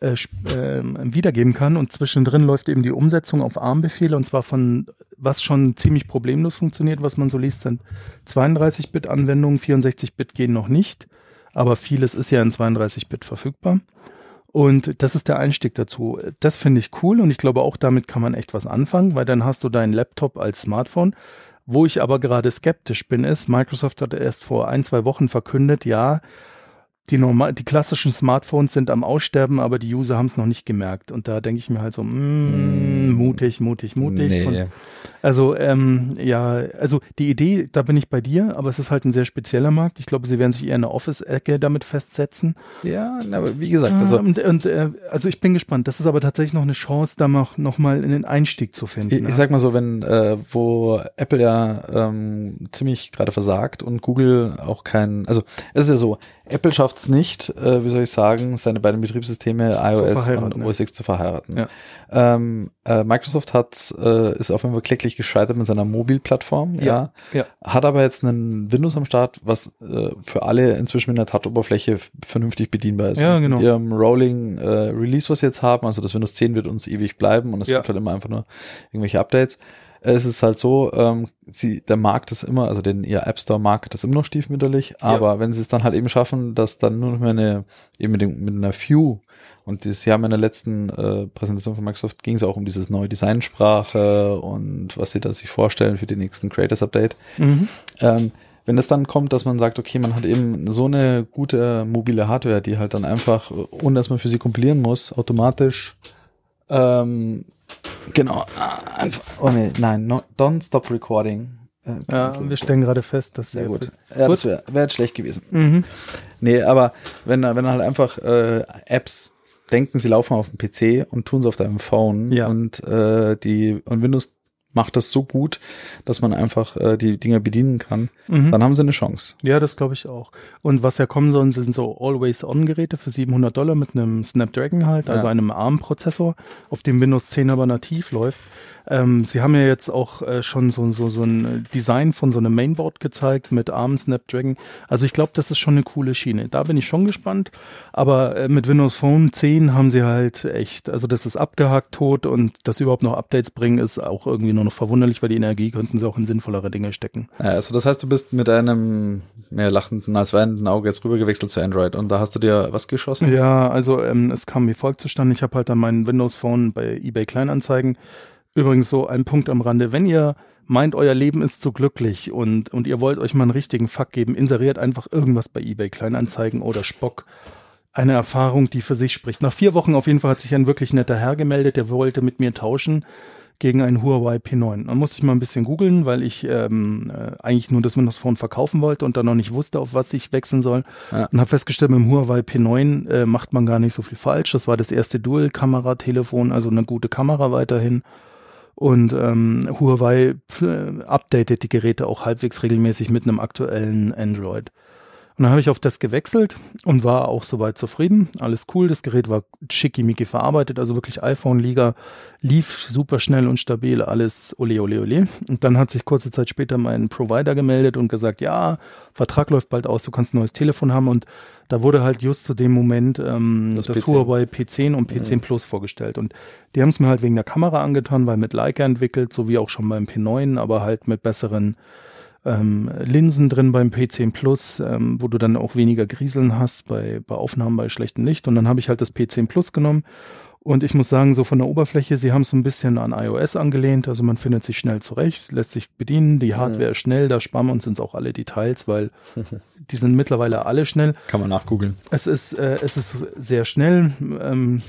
äh, ähm, wiedergeben kann und zwischendrin läuft eben die Umsetzung auf ARM-Befehle und zwar von was schon ziemlich problemlos funktioniert, was man so liest, sind 32-Bit-Anwendungen, 64-Bit gehen noch nicht, aber vieles ist ja in 32-Bit verfügbar. Und das ist der Einstieg dazu. Das finde ich cool und ich glaube auch damit kann man echt was anfangen, weil dann hast du deinen Laptop als Smartphone. Wo ich aber gerade skeptisch bin, ist, Microsoft hat erst vor ein, zwei Wochen verkündet, ja, die, normal, die klassischen Smartphones sind am Aussterben, aber die User haben es noch nicht gemerkt. Und da denke ich mir halt so, mm, mutig, mutig, mutig. Nee. Von, also, ähm, ja, also die Idee, da bin ich bei dir, aber es ist halt ein sehr spezieller Markt. Ich glaube, sie werden sich eher eine Office-Ecke damit festsetzen. ja, aber wie gesagt, also und, und äh, also ich bin gespannt. Das ist aber tatsächlich noch eine Chance, da noch, noch mal einen Einstieg zu finden. Ich, ne? ich sag mal so, wenn, äh, wo Apple ja ähm, ziemlich gerade versagt und Google auch kein, also es ist ja so, Apple schafft es nicht, äh, wie soll ich sagen, seine beiden Betriebssysteme iOS und. OS X zu verheiraten. Ja. Ähm, äh, Microsoft hat äh, ist auf jeden Fall kläglich gescheitert mit seiner Mobilplattform, ja. Ja, ja. Hat aber jetzt einen Windows am Start, was äh, für alle inzwischen mit einer Touch-Oberfläche vernünftig bedienbar ist. Ja, genau. Mit ihrem Rolling äh, Release, was sie jetzt haben, also das Windows 10 wird uns ewig bleiben und es Ja. gibt halt immer einfach nur irgendwelche Updates. Es ist halt so, ähm, sie, der Markt ist immer, also den ihr App Store Markt ist immer noch stiefmütterlich, aber wenn sie es dann halt eben schaffen, dass dann nur noch mehr eine, eben mit, dem, mit einer View und das Jahr meiner letzten äh, Präsentation von Microsoft ging es auch um dieses neue Designsprache und was sie da sich vorstellen für die nächsten Creators Update. Mhm. Ähm, wenn es dann kommt, dass man sagt, okay, man hat eben so eine gute mobile Hardware, die halt dann einfach, ohne dass man für sie kompilieren muss, automatisch ähm, genau, einfach, oh nee, nein, no, don't stop recording. Äh, ja, wir stellen gerade fest, dass sehr gut. Ja, das wäre wär jetzt schlecht gewesen. Mhm. Nee, aber wenn, wenn halt einfach äh, Apps denken, sie laufen auf dem PC und tun es auf deinem Phone ja. und äh, die und Windows macht das so gut, dass man einfach äh, die Dinger bedienen kann, mhm. dann haben sie eine Chance. Ja, das glaube ich auch. Und was ja kommen soll, sind so Always-On-Geräte für 700 Dollar mit einem Snapdragon halt, also ja. einem ARM-Prozessor, auf dem Windows 10 aber nativ läuft. Ähm, Sie haben ja jetzt auch äh, schon so, so, so ein Design von so einem Mainboard gezeigt mit ARM Snapdragon. Also ich glaube, das ist schon eine coole Schiene. Da bin ich schon gespannt. Aber äh, mit Windows Phone 10 haben sie halt echt, also das ist abgehakt tot und dass sie überhaupt noch Updates bringen, ist auch irgendwie nur noch verwunderlich, weil die Energie könnten sie auch in sinnvollere Dinge stecken. Ja, also das heißt, du bist mit einem mehr lachenden als weinenden Auge jetzt rübergewechselt zu Android und da hast du dir was geschossen? Ja, also ähm, es kam wie folgt zustande. Ich habe halt dann meinen Windows Phone bei eBay Kleinanzeigen Übrigens so ein Punkt am Rande. Wenn ihr meint, euer Leben ist so glücklich und, und ihr wollt euch mal einen richtigen Fuck geben, inseriert einfach irgendwas bei eBay Kleinanzeigen oder Spock. Eine Erfahrung, die für sich spricht. Nach vier Wochen auf jeden Fall hat sich ein wirklich netter Herr gemeldet, der wollte mit mir tauschen gegen einen Huawei P9. Dann musste ich mal ein bisschen googeln, weil ich ähm, äh, eigentlich nur das Windows Phone verkaufen wollte und dann noch nicht wusste, auf was ich wechseln soll. Ja. Und habe festgestellt, mit dem Huawei P9 äh, macht man gar nicht so viel falsch. Das war das erste Dual-Kamera-Telefon, also eine gute Kamera weiterhin. Und ähm, Huawei updatet die Geräte auch halbwegs regelmäßig mit einem aktuellen Android. Und dann habe ich auf das gewechselt und war auch soweit zufrieden. Alles cool, das Gerät war schickimicki verarbeitet, also wirklich iPhone-Liga, lief super schnell und stabil, alles ole ole ole. Und dann hat sich kurze Zeit später mein Provider gemeldet und gesagt, ja, Vertrag läuft bald aus, du kannst ein neues Telefon haben und da wurde halt just zu dem Moment ähm, das, das Huawei P10 und P10 ja. Plus vorgestellt. Und die haben es mir halt wegen der Kamera angetan, weil mit Leica entwickelt, so wie auch schon beim P9, aber halt mit besseren ähm, Linsen drin beim P10 Plus, ähm, wo du dann auch weniger Grieseln hast bei, bei Aufnahmen bei schlechtem Licht. Und dann habe ich halt das P10 Plus genommen und ich muss sagen, so von der Oberfläche, sie haben es so ein bisschen an iOS angelehnt. Also man findet sich schnell zurecht, lässt sich bedienen. Die Hardware ist schnell, da sparen wir uns ins auch alle Details, weil die sind mittlerweile alle schnell. Kann man nachgoogeln. Es ist, äh, es ist sehr schnell. Ähm,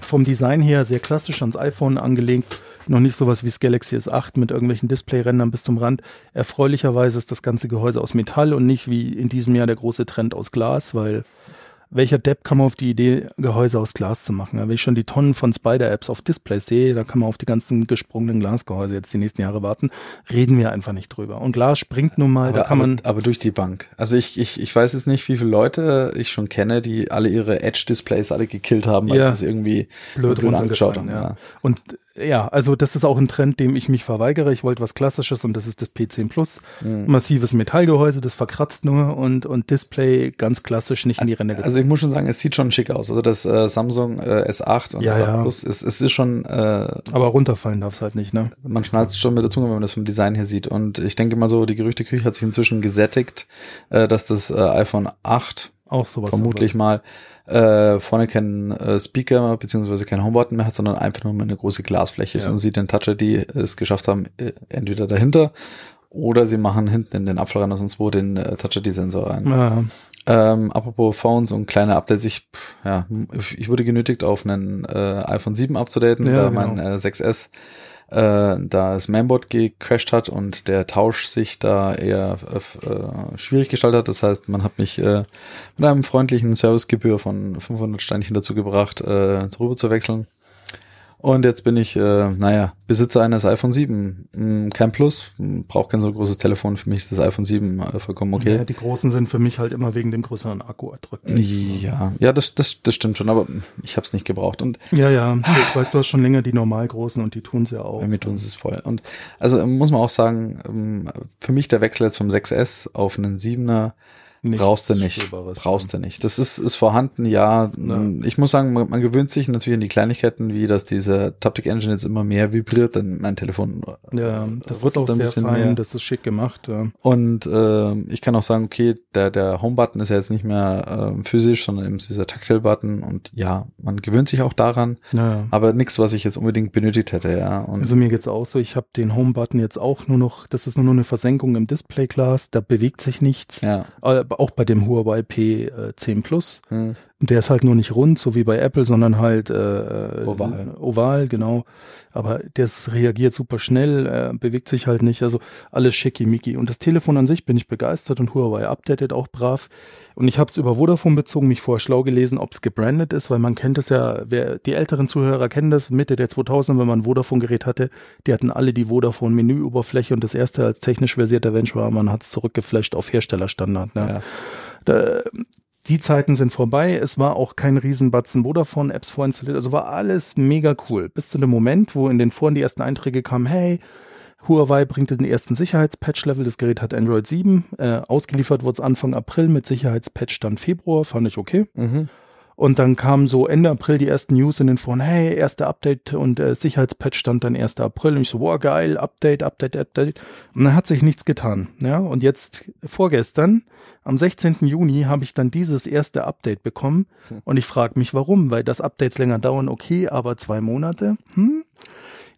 vom Design her sehr klassisch ans iPhone angelegt. Noch nicht sowas wie das Galaxy S8 mit irgendwelchen Display-Rändern bis zum Rand. Erfreulicherweise ist das ganze Gehäuse aus Metall und nicht wie in diesem Jahr der große Trend aus Glas, weil welcher Depp kam auf die Idee, Gehäuse aus Glas zu machen? Wenn ich schon die Tonnen von Spider-Apps auf Displays sehe, da kann man auf die ganzen gesprungenen Glasgehäuse jetzt die nächsten Jahre warten. Reden wir einfach nicht drüber. Und Glas springt nun mal, aber, da kann man. Aber, aber, durch die Bank. Also ich, ich, ich weiß jetzt nicht, wie viele Leute ich schon kenne, die alle ihre Edge-Displays alle gekillt haben, weil ja. sie es irgendwie blöd, blöd angeschaut haben. Ja. Und ja, also das ist auch ein Trend, dem ich mich verweigere. Ich wollte was Klassisches und das ist das P10 Plus. Mhm. Massives Metallgehäuse, das verkratzt nur und, und Display ganz klassisch nicht in die Ränder. Also ich muss schon sagen, es sieht schon schick aus. Also das äh, Samsung äh, S8 und ja, S8 ja. Plus, es, es ist schon. Äh, Aber runterfallen darf es halt nicht, ne? Man schnallt schon mit der Zunge, wenn man das vom Design her sieht. Und ich denke mal so, die Gerüchteküche hat sich inzwischen gesättigt, äh, dass das äh, iPhone 8 auch sowas vermutlich mal äh, vorne keinen äh, Speaker beziehungsweise kein Homebutton mehr hat, sondern einfach nur eine große Glasfläche ist ja. und sieht den Toucher, die es geschafft haben, äh, entweder dahinter oder sie machen hinten in den Apfel rein oder sonst wo den äh, Touch ID-Sensor rein. Ja. Ähm, apropos Phones und kleine Updates, ich, ja, ich wurde genötigt, auf einen äh, iPhone 7 abzudaten, ja, da genau. mein äh, 6S äh, da das Mainboard gecrashed hat und der Tausch sich da eher äh, schwierig gestaltet hat. Das heißt, man hat mich äh, mit einem freundlichen Servicegebühr von 500 Steinchen dazu gebracht, äh, drüber zu wechseln. Und jetzt bin ich, äh, naja, Besitzer eines iPhone 7. Hm, kein Plus, braucht kein so großes Telefon. Für mich ist das iPhone 7 äh, vollkommen okay. Ja, die großen sind für mich halt immer wegen dem größeren Akku erdrückt. Ja, ja, das, das, das stimmt schon, aber ich habe es nicht gebraucht. Und ja, ja, ich weiß, du hast schon länger die normal großen und die tun sie ja auch. Bei mir tun sie es voll. Und also muss man auch sagen, ähm, für mich der Wechsel jetzt vom 6S auf einen 7er Nichts brauchst du nicht. Brauchst du nicht. Das ist, ist vorhanden, ja. Ja. Ich muss sagen, man, man gewöhnt sich natürlich an die Kleinigkeiten, wie dass diese Taptic Engine jetzt immer mehr vibriert, dann mein Telefon Ja, das ist auch ein sehr bisschen fein, mehr. das ist schick gemacht. Ja. Und äh, ich kann auch sagen, okay, der, der Home-Button ist ja jetzt nicht mehr äh, physisch, sondern eben dieser Tactile-Button. Und ja, man gewöhnt sich auch daran, Ja. aber nichts, was ich jetzt unbedingt benötigt hätte, ja. Und Also mir geht's auch so, ich habe den Home-Button jetzt auch nur noch, das ist nur noch eine Versenkung im Display-Glas, da bewegt sich nichts. ja. Aber auch bei dem Huawei P10 Plus. Hm. Der ist halt nur nicht rund, so wie bei Apple, sondern halt äh, Oval. Oval, genau. Aber das reagiert super schnell, äh, bewegt sich halt nicht. Also alles schickimicki. Und das Telefon an sich bin ich begeistert und Huawei updatet auch brav. Und ich habe es über Vodafone bezogen, mich vorher schlau gelesen, ob es gebrandet ist, weil man kennt es ja, wer, die älteren Zuhörer kennen das, Mitte der 2000, wenn man ein Vodafone-Gerät hatte, die hatten alle die Vodafone-Menüoberfläche und das erste als technisch versierter Mensch war, man hat es zurückgeflasht auf Herstellerstandard. Ne? Ja. Da, die Zeiten sind vorbei. Es war auch kein Riesenbatzen Vodafone-Apps vorinstalliert. Also war alles mega cool. Bis zu dem Moment, wo in den Foren die ersten Einträge kamen, hey, Huawei bringt den ersten Sicherheitspatch-Level. Das Gerät hat Android 7. Äh, ausgeliefert wurde es Anfang April mit Sicherheitspatch dann Februar. Fand ich okay. Mhm. Und dann kamen so Ende April die ersten News in den Foren, hey, erste Update und äh, Sicherheitspatch stand dann 1. April. Und ich so, boah, geil, Update, Update, Update. Und dann hat sich nichts getan. Ja, und jetzt vorgestern, am 16. Juni, habe ich dann dieses erste Update bekommen. Und ich frage mich, warum? Weil das Updates länger dauern, okay, aber zwei Monate? Hm?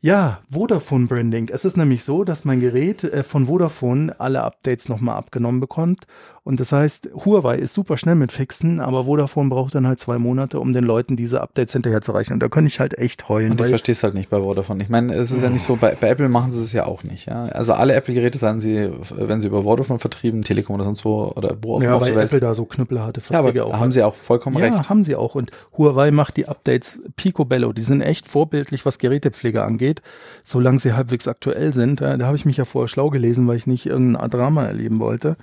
Ja, Vodafone Branding. Es ist nämlich so, dass mein Gerät äh, von Vodafone alle Updates nochmal abgenommen bekommt. Und das heißt, Huawei ist super schnell mit Fixen, aber Vodafone braucht dann halt zwei Monate, um den Leuten diese Updates hinterher zu reichen. Und da könnte ich halt echt heulen. Und ich verstehe es halt nicht bei Vodafone. Ich meine, es ist ja nicht so, bei, bei Apple machen sie es ja auch nicht. Ja? Also alle Apple-Geräte sagen sie, wenn sie über Vodafone vertrieben, Telekom oder sonst wo oder wo auch ja, immer auf weil. Apple da so knüppelharte Ja, aber Verträge auch haben sie auch vollkommen ja, recht. haben sie auch. Und Huawei macht die Updates picobello. Die sind echt vorbildlich, was Gerätepflege angeht, solange sie halbwegs aktuell sind. Ja, da habe ich mich ja vorher schlau gelesen, weil ich nicht irgendein Drama erleben wollte.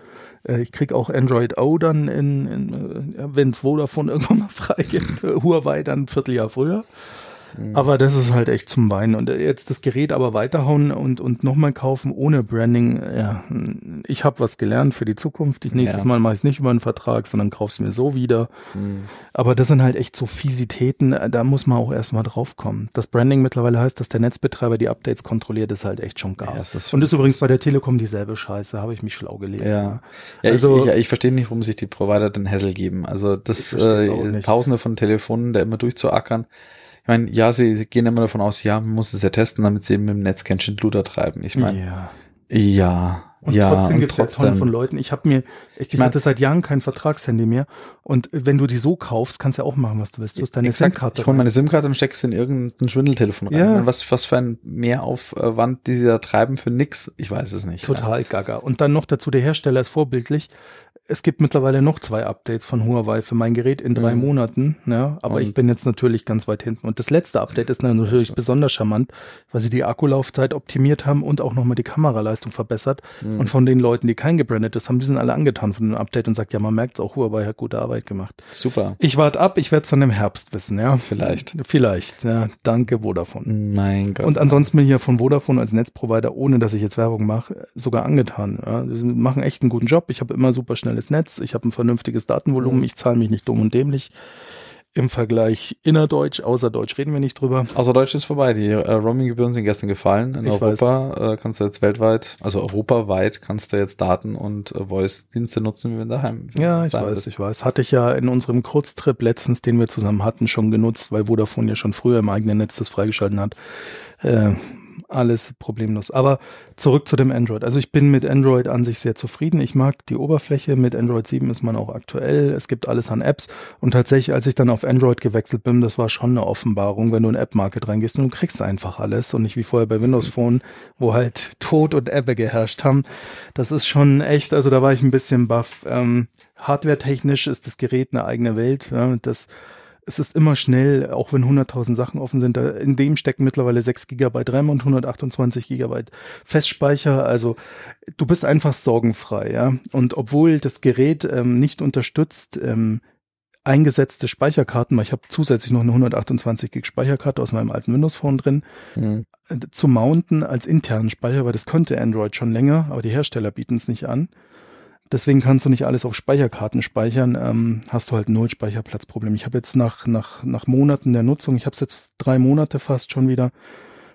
Äh, Ich krieg auch Android O dann in, in äh, wenn es Vodafone irgendwann mal freigibt. Huawei dann ein Vierteljahr früher. Mhm. Aber das ist halt echt zum Weinen. Und äh, jetzt das Gerät aber weiterhauen und, und nochmal kaufen ohne Branding. Ja, ich habe was gelernt für die Zukunft. Ich, nächstes Ja. Mal mache ich es nicht über einen Vertrag, sondern kauf's mir so wieder. Mhm. Aber das sind halt echt so Fiesitäten, äh, da muss man auch erstmal drauf kommen. Das Branding mittlerweile heißt, dass der Netzbetreiber die Updates kontrolliert, ist halt echt schon gar. Ja, ist- und ist übrigens bei der Telekom dieselbe Scheiße, habe ich mich schlau gelesen. Ja, ja Also- ich, ich, ich verstehe nicht, warum sich die Provider den Hassel geben. Also das äh. Tausende von Telefonen, da immer durchzuackern. Ich meine, ja, sie, sie gehen immer davon aus, ja, man muss es ja testen, damit sie eben mit dem Netz kein Schindluder treiben. Ich meine, ja. ja, Und ja, trotzdem gibt es ja Tonnen von Leuten. Ich habe mir, ich, mein- hatte seit Jahren kein Vertragshandy mehr. Und wenn du die so kaufst, kannst du ja auch machen, was du willst. Du hast deine. SIM-Karte. Ich hole meine SIM-Karte und stecke es in irgendein Schwindeltelefon rein. Ja. Ich Was, was für ein Mehraufwand, die sie da treiben für nix, ich weiß es nicht. Total gaga. Und dann noch dazu, der Hersteller ist vorbildlich. Es gibt mittlerweile noch zwei Updates von Huawei für mein Gerät in drei Mhm. Monaten. Ja, aber Und- ich bin jetzt natürlich ganz weit hinten. Und das letzte Update ist natürlich besonders charmant, weil sie die Akkulaufzeit optimiert haben und auch nochmal die Kameraleistung verbessert. Mhm. Und von den Leuten, die kein gebrandetes haben, die sind alle angetan von dem Update und sagt, ja, man merkt auch, Huawei hat gute Arbeit gemacht. Super. Ich warte ab, ich werde es dann im Herbst wissen, ja. Vielleicht. Vielleicht, ja. Danke, Vodafone. Mein Gott. Und ansonsten bin ich ja von Vodafone als Netzprovider, ohne dass ich jetzt Werbung mache, sogar angetan. Ja, sie machen echt einen guten Job. Ich habe immer super schnelles Netz. Ich habe ein vernünftiges Datenvolumen. Ich zahle mich nicht dumm und dämlich. Im Vergleich innerdeutsch, außerdeutsch reden wir nicht drüber. Außer Deutsch ist vorbei. Die äh, Roaming-Gebühren sind gestern gefallen. In Ich Europa äh, kannst du jetzt weltweit, also europaweit, kannst du jetzt Daten und äh, Voice-Dienste nutzen, wie wenn daheim. Ja, ich weiß, würdest. ich weiß. Hatte ich ja in unserem Kurztrip letztens, den wir zusammen hatten, schon genutzt, weil Vodafone ja schon früher im eigenen Netz das freigeschalten hat. Äh, alles problemlos. Aber zurück zu dem Android. Also ich bin mit Android an sich sehr zufrieden. Ich mag die Oberfläche. Mit Android 7 ist man auch aktuell. Es gibt alles an Apps. Und tatsächlich, als ich dann auf Android gewechselt bin, das war schon eine Offenbarung, wenn du in App-Market reingehst und du kriegst einfach alles und nicht wie vorher bei Windows Phone, wo halt Tod und Ebbe geherrscht haben. Das ist schon echt, also da war ich ein bisschen baff. Ähm, Hardware-technisch ist das Gerät eine eigene Welt. Ja, das es ist immer schnell, auch wenn 100.000 Sachen offen sind. Da, in dem stecken mittlerweile 6 GB RAM und 128 GB Festspeicher. Also du bist einfach sorgenfrei, ja. Und obwohl das Gerät ähm, nicht unterstützt, ähm, eingesetzte Speicherkarten, weil ich habe zusätzlich noch eine 128 Gig Speicherkarte aus meinem alten Windows Phone drin, Mhm. äh, zu mounten als internen Speicher, weil das könnte Android schon länger, aber die Hersteller bieten es nicht an. Deswegen kannst du nicht alles auf Speicherkarten speichern. Ähm, hast du halt null Speicherplatzproblem. Ich habe jetzt nach, nach, nach Monaten der Nutzung, ich habe es jetzt drei Monate fast schon wieder,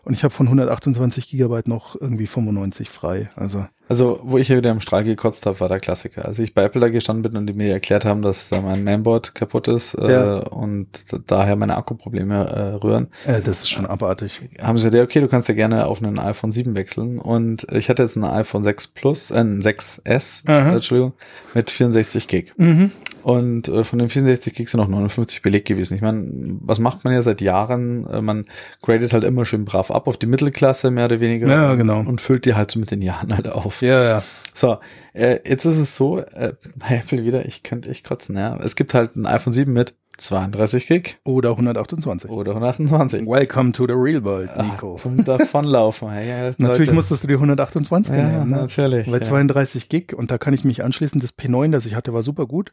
und ich habe von 128 Gigabyte noch irgendwie 95 frei. Also Also, wo ich hier wieder im Strahl gekotzt habe, war der Klassiker. Als ich bei Apple da gestanden bin und die mir erklärt haben, dass da mein Mainboard kaputt ist Ja. äh, und daher meine Akkuprobleme äh, rühren, äh, das ist schon abartig. haben sie gesagt, okay, du kannst ja gerne auf einen iPhone 7 wechseln. Und ich hatte jetzt ein iPhone 6 Plus, äh, ein 6S, Aha. äh, Entschuldigung, mit 64 Gig. Mhm. Und äh, von den 64 Gig sind noch 59 belegt gewesen. Ich meine, was macht man ja seit Jahren? Äh, man gradet halt immer schön brav ab auf die Mittelklasse, mehr oder weniger. Ja, genau. Und füllt die halt so mit den Jahren halt auf. Ja, ja. So, äh, jetzt ist es so, äh, bei Apple wieder, ich könnte echt kotzen, ja. Es gibt halt ein iPhone 7 mit 32 Gig Oder 128. oder 128. Welcome to the real world, Ah, Nico. Zum Davonlaufen. Ja, Natürlich musstest du die 128 ja, nehmen, ne? natürlich. Weil ja. 32 Gig, und da kann ich mich anschließen, das P9, das ich hatte, war super gut.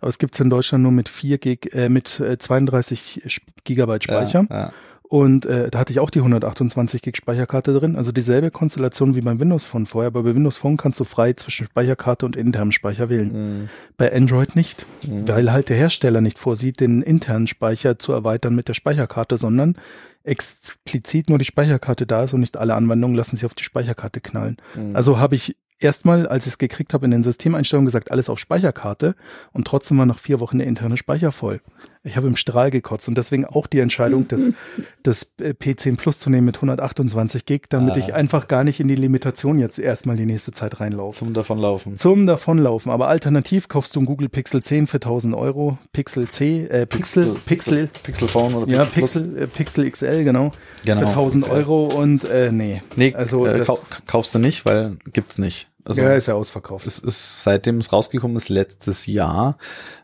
Aber es gibt's in Deutschland nur mit 4 Gig, äh, mit äh, 32 Sp- Gigabyte Speicher. Ja, ja. Und äh, da hatte ich auch die 128 Gig Speicherkarte drin. Also dieselbe Konstellation wie beim Windows Phone vorher. Aber bei Windows Phone kannst du frei zwischen Speicherkarte und internem Speicher wählen. Mhm. Bei Android nicht, Mhm. weil halt der Hersteller nicht vorsieht, den internen Speicher zu erweitern mit der Speicherkarte, sondern explizit nur die Speicherkarte da ist und nicht alle Anwendungen lassen sich auf die Speicherkarte knallen. Mhm. Also habe ich erstmal, als ich es gekriegt habe, in den Systemeinstellungen gesagt, alles auf Speicherkarte und trotzdem war nach vier Wochen der interne Speicher voll. Ich habe im Strahl gekotzt und deswegen auch die Entscheidung, das, das äh, P10 Plus zu nehmen mit 128 Gig, damit Ah. ich einfach gar nicht in die Limitation jetzt erstmal die nächste Zeit reinlaufe. Zum Davonlaufen. Zum Davonlaufen. Aber alternativ kaufst du ein Google Pixel 10 für 1000 Euro. Pixel C, äh, Pixel, Pixel, Pixel Phone oder ja, Plus. Pixel, äh, Pixel XL, genau. Genau, Für 1000 XL. Euro und, äh, nee. Nee, Also, äh, kaufst du nicht, weil gibt's nicht. Also ja, ist ja ausverkauft. es ist seitdem es rausgekommen ist letztes Jahr,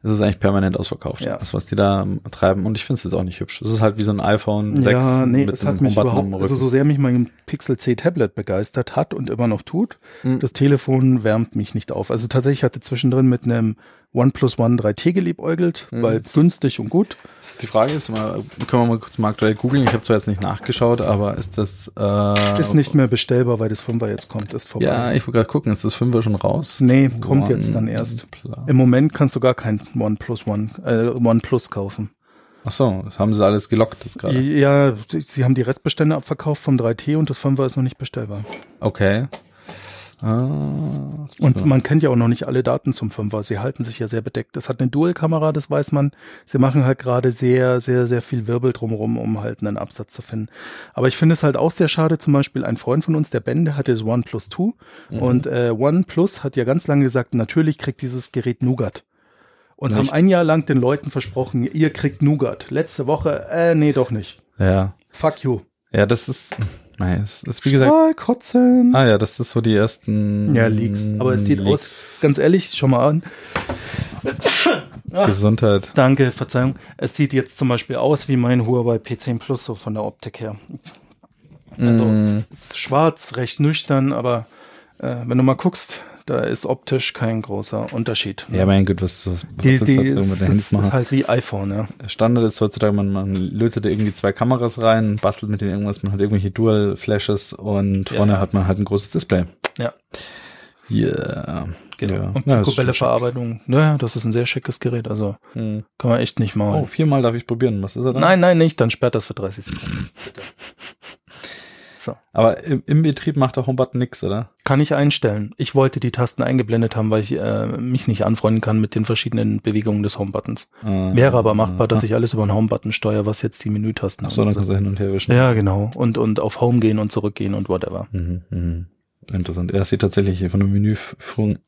ist es eigentlich permanent ausverkauft. Ja. Das was die da treiben und ich finde es jetzt auch nicht hübsch. Es ist halt wie so ein iPhone 6 Ja, nee, mit es hat mich überhaupt, also so sehr mich mein Pixel C Tablet begeistert hat und immer noch tut, Mhm. das Telefon wärmt mich nicht auf. Also tatsächlich hatte zwischendrin mit einem OnePlus One 3T geliebäugelt, Mhm. weil günstig und gut. Das ist die Frage ist mal, können wir mal kurz mal aktuell googeln. Ich habe zwar jetzt nicht nachgeschaut, aber ist das äh, Ist nicht mehr bestellbar, weil das 5er jetzt kommt, ist vorbei. Ja, ich wollte gerade gucken, ist das 5er schon raus? Nee, kommt jetzt dann erst. Plus. Im Moment kannst du gar kein OnePlus One, äh, OnePlus kaufen. Ach so, das haben sie alles gelockt jetzt gerade. Ja, sie haben die Restbestände abverkauft vom 3T und das 5er ist noch nicht bestellbar. Okay. Ah, Und man kennt ja auch noch nicht alle Daten zum 5er. Sie halten sich ja sehr bedeckt. Das hat eine Dual-Kamera, das weiß man. Sie machen halt gerade sehr, sehr, sehr viel Wirbel drumherum, um halt einen Absatz zu finden. Aber ich finde es halt auch sehr schade. Zum Beispiel ein Freund von uns, der Bände, hatte das OnePlus 2. Und äh, OnePlus hat ja ganz lange gesagt, natürlich kriegt dieses Gerät Nougat. Und Nicht? haben ein Jahr lang den Leuten versprochen, ihr kriegt Nougat. Letzte Woche, äh, nee, doch nicht. ja. Fuck you. Ja, das ist, nein, es ist wie gesagt, Strahl kotzen. ah ja, das ist so die ersten Ja, Leaks. Aber es sieht aus, ganz ehrlich, schau mal an. Gesundheit. Danke, Verzeihung. Es sieht jetzt zum Beispiel aus wie mein Huawei P10 Plus, so von der Optik her. Also, Mm, es ist schwarz, recht nüchtern, aber äh, wenn du mal guckst, da ist optisch kein großer Unterschied. ja, mein Gott, was, was die, ist, mit den Handys ist machen? halt wie iPhone, ja. Standard ist heutzutage, man, man lötet irgendwie zwei Kameras rein, bastelt mit denen irgendwas, man hat irgendwelche Dual-Flashes und vorne ja. hat man halt ein großes Display. Ja, Yeah. genau. Ja. Und das Picobelleverarbeitung, naja, das ist ein sehr schickes Gerät, also Hm. kann man echt nicht mal. Oh, viermal darf ich probieren. Was ist er dann? nein, nein, nicht, dann sperrt das für 30 Sekunden. So. Aber im, im Betrieb macht der Homebutton nix, oder? Kann ich einstellen. Ich wollte die Tasten eingeblendet haben, weil ich äh, mich nicht anfreunden kann mit den verschiedenen Bewegungen des Homebuttons. Äh, Wäre aber machbar, dass ich alles über einen Homebutton steuere, was jetzt die Menütasten Ach so, dann kannst du hin und her wischen. Ja, genau. Und, und auf Home gehen und zurückgehen und whatever. Mhm, mhm. Interessant. Er sieht tatsächlich von der Menüführung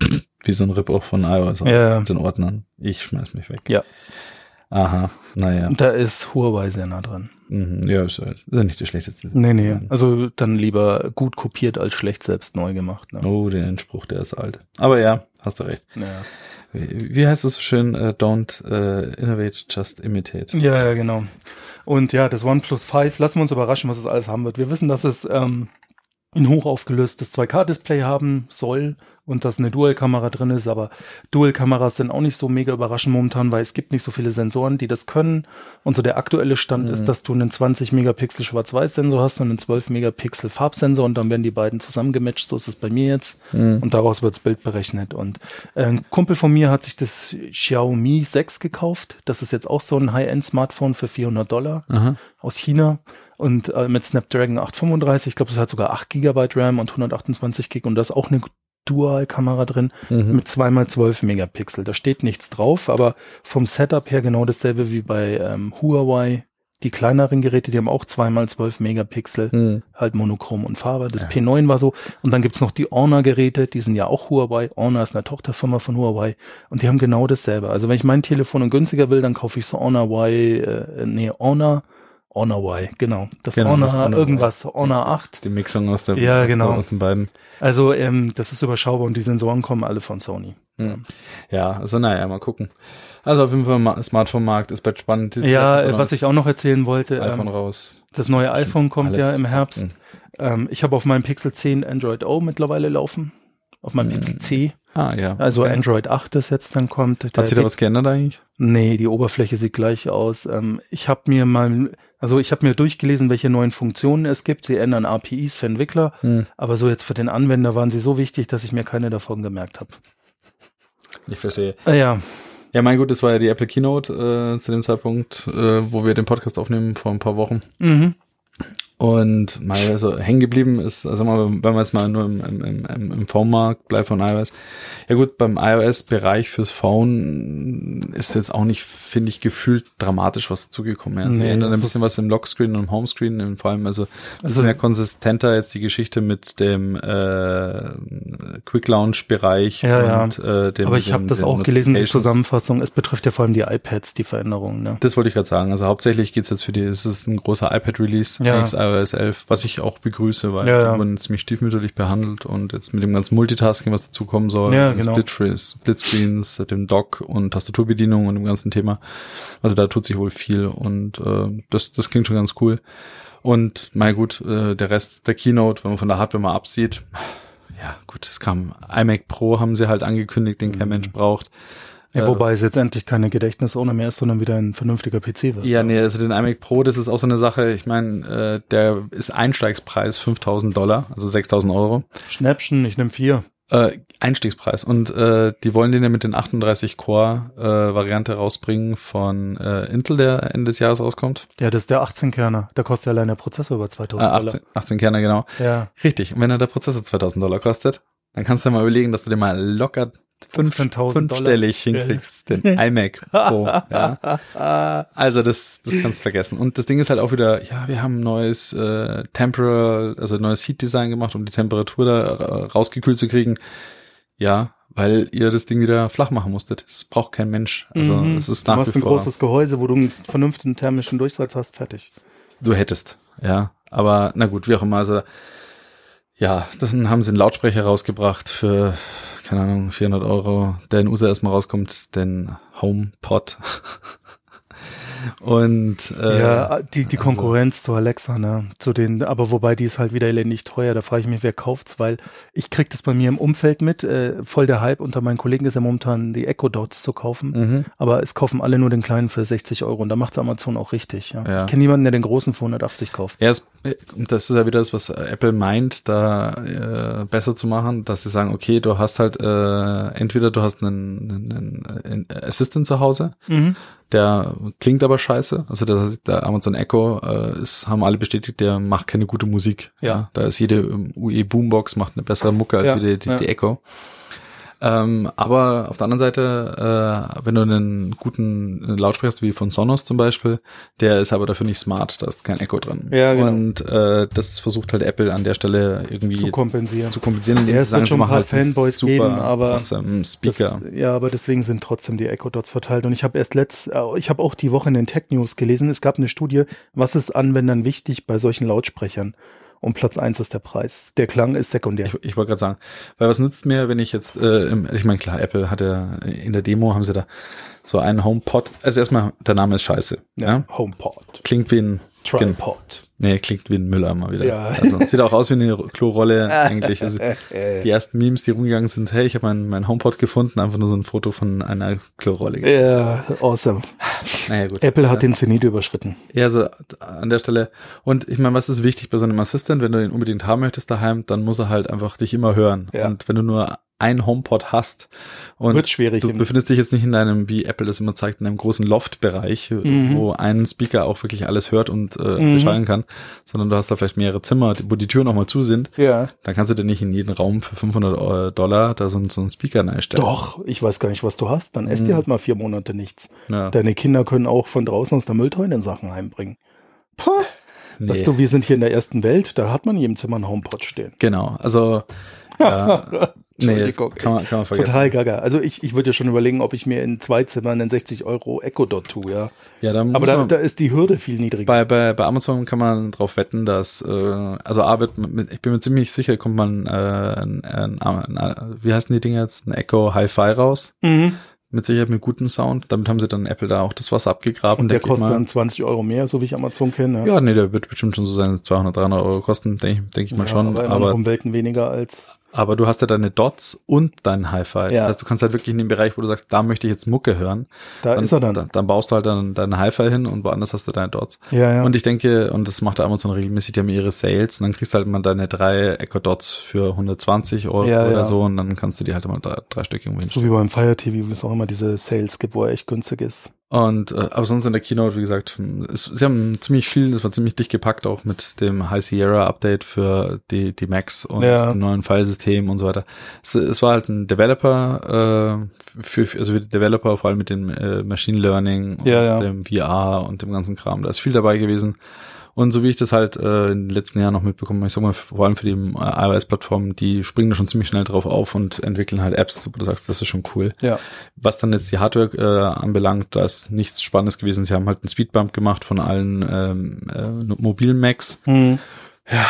wie so ein Rip-Off von iOS aus. Ja. Mit den Ordnern. Ich schmeiß mich weg. Ja. Aha, naja. Da ist Huawei sehr nah dran. Mhm. Ja, ist, ist ja nicht der schlechteste. Nee, nee. Also dann lieber gut kopiert als schlecht selbst neu gemacht. Ne? Oh, der Entspruch, der ist alt. Aber ja, hast du recht. Ja. Wie, wie heißt es so schön? Äh, don't äh, innovate, just imitate. ja, ja, genau. Und ja, das OnePlus 5, lassen wir uns überraschen, was es alles haben wird. Wir wissen, dass es ähm, ein hochaufgelöstes 2K-Display haben soll und dass eine Dual-Kamera drin ist, aber Dual-Kameras sind auch nicht so mega überraschend momentan, weil es gibt nicht so viele Sensoren, die das können. Und so der aktuelle Stand mhm. ist, dass du einen 20 Megapixel Schwarz-Weiß-Sensor hast und einen 12 Megapixel Farbsensor und dann werden die beiden zusammengematcht, so ist es bei mir jetzt. Mhm. Und daraus wird das Bild berechnet. Und äh, ein Kumpel von mir hat sich das Xiaomi 6 gekauft. Das ist jetzt auch so ein High-End-Smartphone für 400 Dollar Aha. aus China und äh, mit Snapdragon 835, ich glaube, das hat sogar 8 GB RAM und 128 GB und da ist auch eine Dual-Kamera drin mhm. mit zweimal 12 Megapixel. Da steht nichts drauf, aber vom Setup her genau dasselbe wie bei ähm, Huawei. Die kleineren Geräte, die haben auch zweimal 12 Megapixel, mhm. halt monochrom und Farbe. Das ja. P9 war so. Und dann gibt's noch die Honor-Geräte, die sind ja auch Huawei. Honor ist eine Tochterfirma von Huawei. Und die haben genau dasselbe. Also wenn ich mein Telefon günstiger will, dann kaufe ich so Honor Y, äh, nee, Honor Honor Y, genau. Das genau, Honor, das Honor irgendwas, Honor 8. Die Mixung aus, der, ja, genau. aus den beiden. Also ähm, das ist überschaubar und die Sensoren kommen alle von Sony. Hm. Ja, also naja, mal gucken. Also auf jeden Fall Smartphone-Markt ist bald spannend. Dieses ja, was ich auch noch erzählen wollte. iPhone ähm, raus. Das neue iPhone kommt Alles ja im Herbst. Ähm, ich habe auf meinem Pixel 10 Android O mittlerweile laufen. Auf meinem hm. Pixel C. Ah, ja. Also okay. Android 8, das jetzt dann kommt. Hat sich da was geändert eigentlich? Nee, die Oberfläche sieht gleich aus. Ähm, ich habe mir mal, also ich habe mir durchgelesen, welche neuen Funktionen es gibt. Sie ändern APIs für Entwickler, hm. aber so jetzt für den Anwender waren sie so wichtig, dass ich mir keine davon gemerkt habe. Ich verstehe. Ah, ja. Ja, mein Gut, das war ja die Apple Keynote äh, zu dem Zeitpunkt, äh, wo wir den Podcast aufnehmen vor ein paar Wochen. Mhm. Und mal also hängen geblieben ist, also mal, wenn man jetzt mal nur im, im, im, im Phone-Markt bleibt von iOS. Ja gut, beim iOS-Bereich fürs Phone ist jetzt auch nicht, finde ich, gefühlt dramatisch was dazugekommen. Also nee, ändern ein bisschen was im Lockscreen und im Homescreen, vor allem also, also mehr konsistenter jetzt die Geschichte mit dem äh, Quick Launch-Bereich ja, und ja. Äh, dem. Aber ich habe das auch gelesen, die Zusammenfassung. Es betrifft ja vor allem die iPads, die Veränderungen. Ne? Das wollte ich gerade sagen. Also hauptsächlich geht's jetzt für die, es ist ein großer iPad-Release. Ja iOS 11, was ich auch begrüße, weil ja, ja. man ziemlich stiefmütterlich behandelt und jetzt mit dem ganzen Multitasking, was dazu kommen soll, ja, genau. Splitscreens, dem Dock und Tastaturbedienung und dem ganzen Thema. Also da tut sich wohl viel und äh, das, das klingt schon ganz cool. Und mal gut, äh, der Rest der Keynote, wenn man von der Hardware mal absieht, ja gut, es kam iMac Pro, haben sie halt angekündigt, den kein. Mensch braucht. Ja, wobei es jetzt endlich keine Gedächtnisohne mehr ist, sondern wieder ein vernünftiger PC wird. Ja, nee, also den iMac Pro, das ist auch so eine Sache. Ich meine, äh, der ist Einsteigspreis 5000 Dollar, also 6000 Euro. Schnäppchen, ich nehme vier. Äh, Einstiegspreis. Und äh, die wollen den ja mit den 38 Core äh, Variante rausbringen von äh, Intel, der Ende des Jahres rauskommt. Ja, das ist der 18 Kerner. Da kostet ja allein der Prozessor über 2000 äh, 18, Dollar. 18 Kerner, genau. Ja. Richtig. Und wenn er der Prozessor 2000 Dollar kostet, dann kannst du dir mal überlegen, dass du dir mal locker 15.000 fünfstellig hinkriegst, den iMac Pro. ja. Also das, das kannst du vergessen. Und das Ding ist halt auch wieder, ja, wir haben ein neues äh, Temporal, also neues Heat Design gemacht, um die Temperatur da rausgekühlt zu kriegen. Ja, weil ihr das Ding wieder flach machen musstet. Es braucht kein Mensch. Also mhm. es ist nach Du hast ein großes Gehäuse, wo du einen vernünftigen thermischen Durchsatz hast, fertig. Du hättest, ja. Aber na gut, wie auch immer. Also ja, dann haben sie einen Lautsprecher rausgebracht für keine Ahnung, 400 Euro, der in USA erstmal rauskommt, den HomePod. Und äh, ja, die die also Konkurrenz also, zu Alexa, ne, zu den, aber wobei die ist halt wieder elendig teuer. Da frage ich mich, wer kauft's, weil ich krieg das bei mir im Umfeld mit. Äh, voll der Hype unter meinen Kollegen ist ja momentan die Echo Dots zu kaufen, mhm. aber es kaufen alle nur den kleinen für 60 Euro und da macht's Amazon auch richtig. Ja. ja. Ich kenne niemanden, der den großen für 180 kauft. Ja, es, das ist ja wieder das, was Apple meint, da äh, besser zu machen, dass sie sagen, okay, du hast halt äh, entweder du hast einen, einen, einen Assistant zu Hause. Mhm der klingt aber scheiße. Also der, der Amazon Echo äh, ist, haben alle bestätigt, der macht keine gute Musik. Ja. ja. Da ist jede UE Boombox macht eine bessere Mucke als ja, die, die, ja. die Echo. Ähm, aber auf der anderen Seite, äh, wenn du einen guten Lautsprecher hast, wie von Sonos zum Beispiel, der ist aber dafür nicht smart, da ist kein Echo drin. Ja, genau. Und äh, das versucht halt Apple an der Stelle irgendwie zu kompensieren. Zu kompensieren, ja, es wird schon ein paar halt Fanboys super geben, aber Speaker. Das, ja, aber deswegen sind trotzdem die Echo Dots verteilt. Und ich habe erst letzt, äh, ich habe auch die Woche in den Tech News gelesen, es gab eine Studie, was ist Anwendern wichtig bei solchen Lautsprechern? Und Platz eins ist der Preis. Der Klang ist sekundär. Ich, ich wollte gerade sagen, weil was nützt mir, wenn ich jetzt, äh, im, ich meine klar, Apple hatte in der Demo haben sie da so einen HomePod. Also erstmal, der Name ist scheiße. Ja, ja? HomePod. Klingt wie ein Tripod. Nee, klingt wie ein Mülleimer wieder. Ja. Also, sieht auch aus wie eine Klorolle eigentlich. Also, die ersten Memes, die rumgegangen sind, hey, ich habe mein, mein HomePod gefunden, einfach nur so ein Foto von einer Klorolle. Ja, awesome. Naja, gut. Apple hat den Zenit überschritten. Ja, also an der Stelle. Und ich meine, was ist wichtig bei so einem Assistant? Wenn du den unbedingt haben möchtest daheim, dann muss er halt einfach dich immer hören. Ja. Und wenn du nur ein HomePod hast und Wird schwierig du befindest dich jetzt nicht in einem, wie Apple das immer zeigt, in einem großen Loft-Bereich, Mhm. wo ein Speaker auch wirklich alles hört und äh, beschallen kann, sondern du hast da vielleicht mehrere Zimmer, wo die Türen nochmal zu sind, Ja. dann kannst du dir nicht in jeden Raum für 500 Dollar da so, so einen Speaker einstellen. Doch, ich weiß gar nicht, was du hast. Dann esst dir halt mal vier Monate nichts. Ja. Deine Kinder können auch von draußen aus der Mülltonne Sachen heimbringen. Puh. Dass Nee. du, wir sind hier in der ersten Welt, da hat man in jedem Zimmer einen HomePod stehen. Genau, also ja, nee, kann man, kann man vergessen. Total gaga. Also ich, ich würde ja schon überlegen, ob ich mir in zwei Zimmern einen 60 Euro Echo Dot tue, ja. Ja, dann Aber da, da ist die Hürde viel niedriger. Bei, bei, bei Amazon kann man drauf wetten, dass, äh, also A wird, ich bin mir ziemlich sicher, kommt man, äh, ein, ein, ein, wie heißen die Dinge jetzt, ein Echo Hi-Fi raus, Mhm. mit Sicherheit mit gutem Sound. Damit haben sie dann Apple da auch das Wasser abgegraben. Und der kostet dann 20 Euro mehr, so wie ich Amazon kenne. Ja, nee, der wird bestimmt schon so seine 200, 300 Euro kosten, denke ich, denk ich mal schon. aber, aber, um Welten weniger als. Du hast ja deine Dots und dein Hi-Fi. Ja. Das heißt, du kannst halt wirklich in dem Bereich, wo du sagst, da möchte ich jetzt Mucke hören. Da ist er dann. Dann, dann baust du halt dann deine Hi-Fi hin und woanders hast du deine Dots. Ja, ja. Und ich denke, und das macht der Amazon regelmäßig, die haben ihre Sales und dann kriegst du halt mal deine drei Echo Dots für 120 Euro Ja, oder ja. so und dann kannst du die halt mal drei, drei Stück irgendwo so hinstellen. wie beim Fire TV, wo es auch immer diese Sales gibt, wo er echt günstig ist. Und äh, aber sonst in der Keynote, wie gesagt, es, sie haben ziemlich viel, das war ziemlich dicht gepackt, auch mit dem High Sierra Update für die, die Macs und Ja. dem neuen Filesystem und so weiter. Es, es war halt ein Developer, äh, für, also für die Developer, vor allem mit dem äh, Machine Learning und Ja, ja. dem VR und dem ganzen Kram. Da ist viel dabei gewesen. Und so wie ich das halt äh, in den letzten Jahren noch mitbekommen habe, ich sag mal, vor allem für die äh, iOS-Plattform, die springen da schon ziemlich schnell drauf auf und entwickeln halt Apps, wo du sagst, das ist schon cool. Ja. Was dann jetzt die Hardware äh, anbelangt, da ist nichts Spannendes gewesen. Sie haben halt einen Speedbump gemacht von allen ähm, äh, mobilen Macs. Hm. Ja.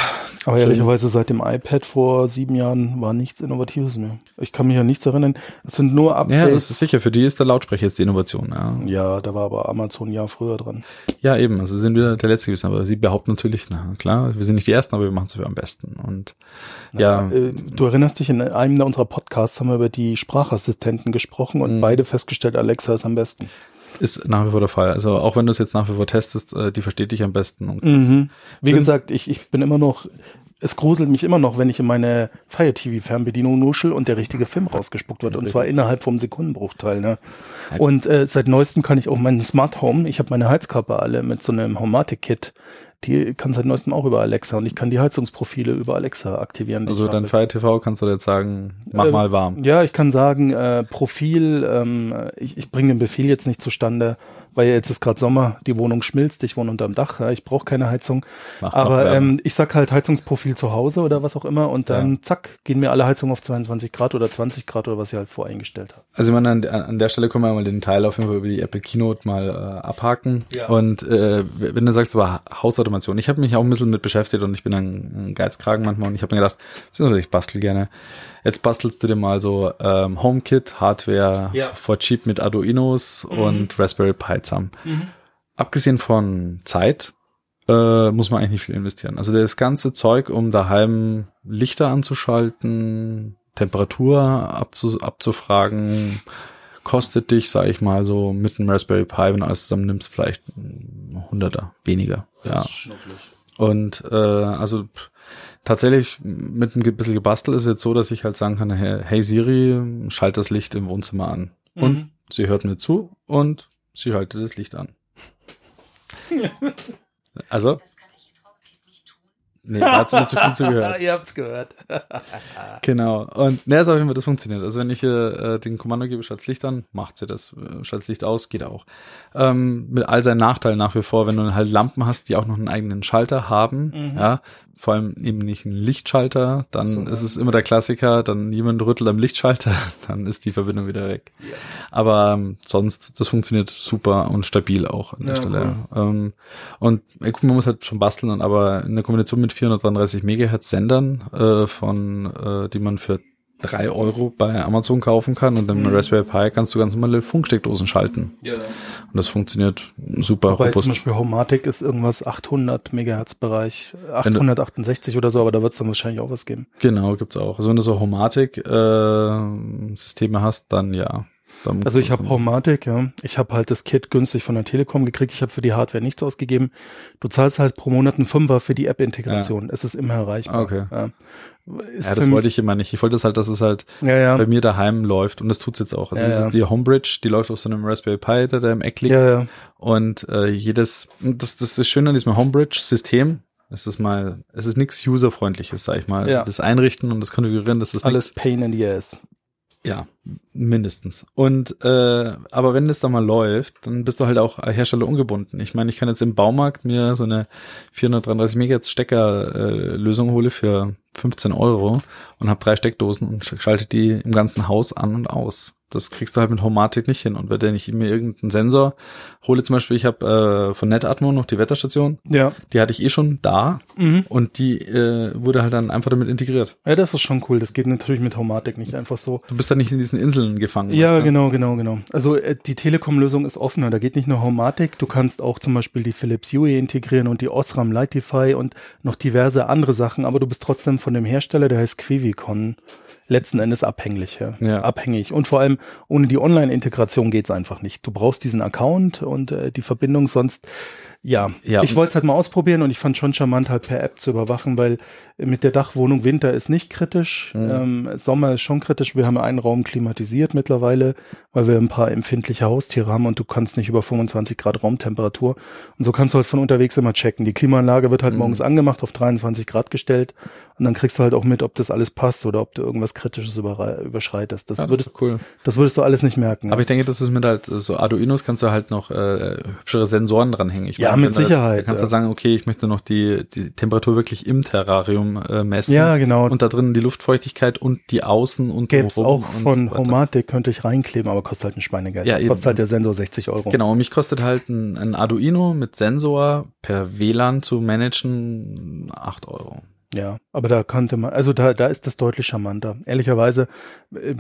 Aber ehrlicherweise seit dem iPad vor sieben Jahren war nichts Innovatives mehr. Ich kann mich an nichts erinnern. Es sind nur Ja, Updates. das ist sicher. Für die ist der Lautsprecher jetzt die Innovation. Ja, Ja, da war aber Amazon ein Jahr früher dran. ja eben. Also sind wieder der Letzte gewesen. Aber sie behaupten natürlich, na klar, wir sind nicht die Ersten, aber wir machen es für am besten. Und ja, Äh, Du erinnerst dich, in einem unserer Podcasts haben wir über die Sprachassistenten gesprochen Mhm. und beide festgestellt, Alexa ist am besten. Ist nach wie vor der Fall. Also auch wenn du es jetzt nach wie vor testest, äh, die versteht dich am besten. Mhm. Wie Sind- gesagt, ich, ich bin immer noch, es gruselt mich immer noch, wenn ich in meine Fire TV Fernbedienung nuschel und der richtige Film rausgespuckt wird. Und zwar innerhalb vom Sekundenbruchteil. Ne? Und äh, seit neuestem kann ich auch meinen Smart Home, ich habe meine Heizkörper alle mit so einem Homatic-Kit, die kann seit neuestem auch über Alexa und ich kann die Heizungsprofile über Alexa aktivieren. Also dein. Fire TV kannst du jetzt sagen, mach Ähm, mal warm. Ja, ich kann sagen, äh, Profil, ähm, ich, ich bringe den Befehl jetzt nicht zustande, weil jetzt ist gerade Sommer, die Wohnung schmilzt, ich wohne unterm Dach, ja, ich brauche keine Heizung. Mach Aber ähm, ich sag halt Heizungsprofil zu Hause oder was auch immer und dann Ja. zack, gehen mir alle Heizungen auf 22 Grad oder 20 Grad oder was ich halt voreingestellt habe. Also ich meine, an, an der Stelle können wir mal den Teil auf jeden Fall über die Apple Keynote mal äh, abhaken. Ja. Und äh, wenn du sagst, aber Hausautomation, ich habe mich auch ein bisschen mit beschäftigt und ich bin ein, ein Geizkragen manchmal und ich habe mir gedacht, ich bastel gerne. Jetzt bastelst du dir mal so ähm, HomeKit, Hardware Ja. for cheap mit Arduinos und Raspberry Pi zusammen. Abgesehen von Zeit äh, muss man eigentlich nicht viel investieren. Also das ganze Zeug, um daheim Lichter anzuschalten, Temperatur abzu abzufragen, kostet dich, sage ich mal, so mit einem Raspberry Pi, wenn du alles zusammen nimmst, vielleicht ein Hunderter weniger. Ja. Und äh, also pff, tatsächlich mit ein bisschen Gebastel ist es jetzt so, dass ich halt sagen kann, hey, Siri, schalt das Licht im Wohnzimmer an. Und Mhm. sie hört mir zu und sie schaltet das Licht an. also, Das kann ich in HomeKit nicht tun. Nee, da hat sie mir zu viel zugehört. Ihr habt's gehört. Genau. Und ne, sag ich mal, das funktioniert. Also wenn ich äh, den Kommando gebe, schaltet Licht an, macht sie das. Äh, Schaltet Licht aus, geht auch. Ähm, mit all seinen Nachteilen nach wie vor, wenn du halt Lampen hast, die auch noch einen eigenen Schalter haben, Mhm. ja, vor allem eben nicht einen Lichtschalter, dann So, ist es immer der Klassiker, dann jemand rüttelt am Lichtschalter, dann ist die Verbindung wieder weg. Aber ähm, sonst, das funktioniert super und stabil auch an der Ja, Stelle. Ähm, und äh, guck, man muss halt schon basteln, aber in der Kombination mit 433 Megahertz Sendern, äh, von, äh, die man für drei Euro bei Amazon kaufen kann und dann Raspberry Pi kannst du ganz normale Funksteckdosen schalten. Ja. Und das funktioniert super Wobei robust. zum Beispiel Homatic ist irgendwas 800 Megahertz Bereich, 868 oder so, aber da wird es dann wahrscheinlich auch was geben. Genau, gibt's auch. Also wenn du so Homatic-Systeme hast, dann ja. Dann Also ich habe Homatic, ja. Ich habe halt das Kit günstig von der Telekom gekriegt. Ich habe für die Hardware nichts ausgegeben. Du zahlst halt pro Monat einen Fünfer für die App-Integration. Es ist immer erreichbar. Okay. Ja, Ja, das wollte ich immer nicht. Ich wollte das halt, dass es halt Ja, ja. bei mir daheim läuft und das tut's jetzt auch. Also Ja, das ja. ist die Homebridge, die läuft auf so einem Raspberry Pi, der da im Eck liegt. Ja, ja. Und äh, jedes, das, das ist schön an diesem Homebridge-System. Es ist mal, es ist nichts userfreundliches, sag ich mal. Ja. Das Einrichten und das Konfigurieren, das ist Alles nix- Pain in the ass. Ja, mindestens. Und äh, aber wenn das da mal läuft, dann bist du halt auch Hersteller ungebunden. Ich meine, ich kann jetzt im Baumarkt mir so eine 433 Megahertz Stecker äh, hole für 15 Euro und habe drei Steckdosen und sch- schalte die im ganzen Haus an und aus. Das kriegst du halt mit Homatic nicht hin. Und wenn ich mir irgendeinen Sensor hole, zum Beispiel, ich habe äh, von Netatmo noch die Wetterstation, Ja. die hatte ich eh schon da Mhm. und die äh, wurde halt dann einfach damit integriert. Ja, das ist schon cool. Das geht natürlich mit Homatic nicht einfach so. Du bist dann nicht in diesen Inseln gefangen. Ja, du? genau, genau, genau. Also äh, die Telekom-Lösung ist offener. Da geht nicht nur Homatic, du kannst auch zum Beispiel die Philips Hue integrieren und die Osram Lightify und noch diverse andere Sachen, aber du bist trotzdem von dem Hersteller, der heißt Quivicon, letzten Endes abhängig. Ja. Ja. Abhängig. Und vor allem ohne die Online-Integration geht's einfach nicht. Du brauchst diesen Account und äh, die Verbindung, sonst ja, Ja, ich wollte es halt mal ausprobieren und ich fand schon charmant, halt per App zu überwachen, weil mit der Dachwohnung Winter ist nicht kritisch, Mhm. ähm, Sommer ist schon kritisch. Wir haben einen Raum klimatisiert mittlerweile, weil wir ein paar empfindliche Haustiere haben und du kannst nicht über 25 Grad Raumtemperatur. Und so kannst du halt von unterwegs immer checken. Die Klimaanlage wird Mhm. halt morgens angemacht, auf 23 Grad gestellt und dann kriegst du halt auch mit, ob das alles passt oder ob du irgendwas Kritisches überschreitest. Das, Ja, das würdest, ist cool. das würdest du alles nicht merken. Aber ich denke, das ist mit halt äh, so Arduinos kannst du halt noch äh, hübschere Sensoren dranhängen. Ich Ja, meine, mit Sicherheit, Da kannst du ja. sagen, okay, ich möchte noch die, die Temperatur wirklich im Terrarium äh, messen. Ja, genau. Und da drin die Luftfeuchtigkeit und die Außen und Gäb's drumherum auch von so. Homatic, könnte ich reinkleben, aber kostet halt ein Schweinegeld. Ja, eben. kostet halt der Sensor 60 Euro. Genau, und mich kostet halt ein, ein Arduino mit Sensor per WLAN zu managen 8 Euro. Ja, aber da konnte man, also da, da ist das deutlich charmanter. Ehrlicherweise, äh,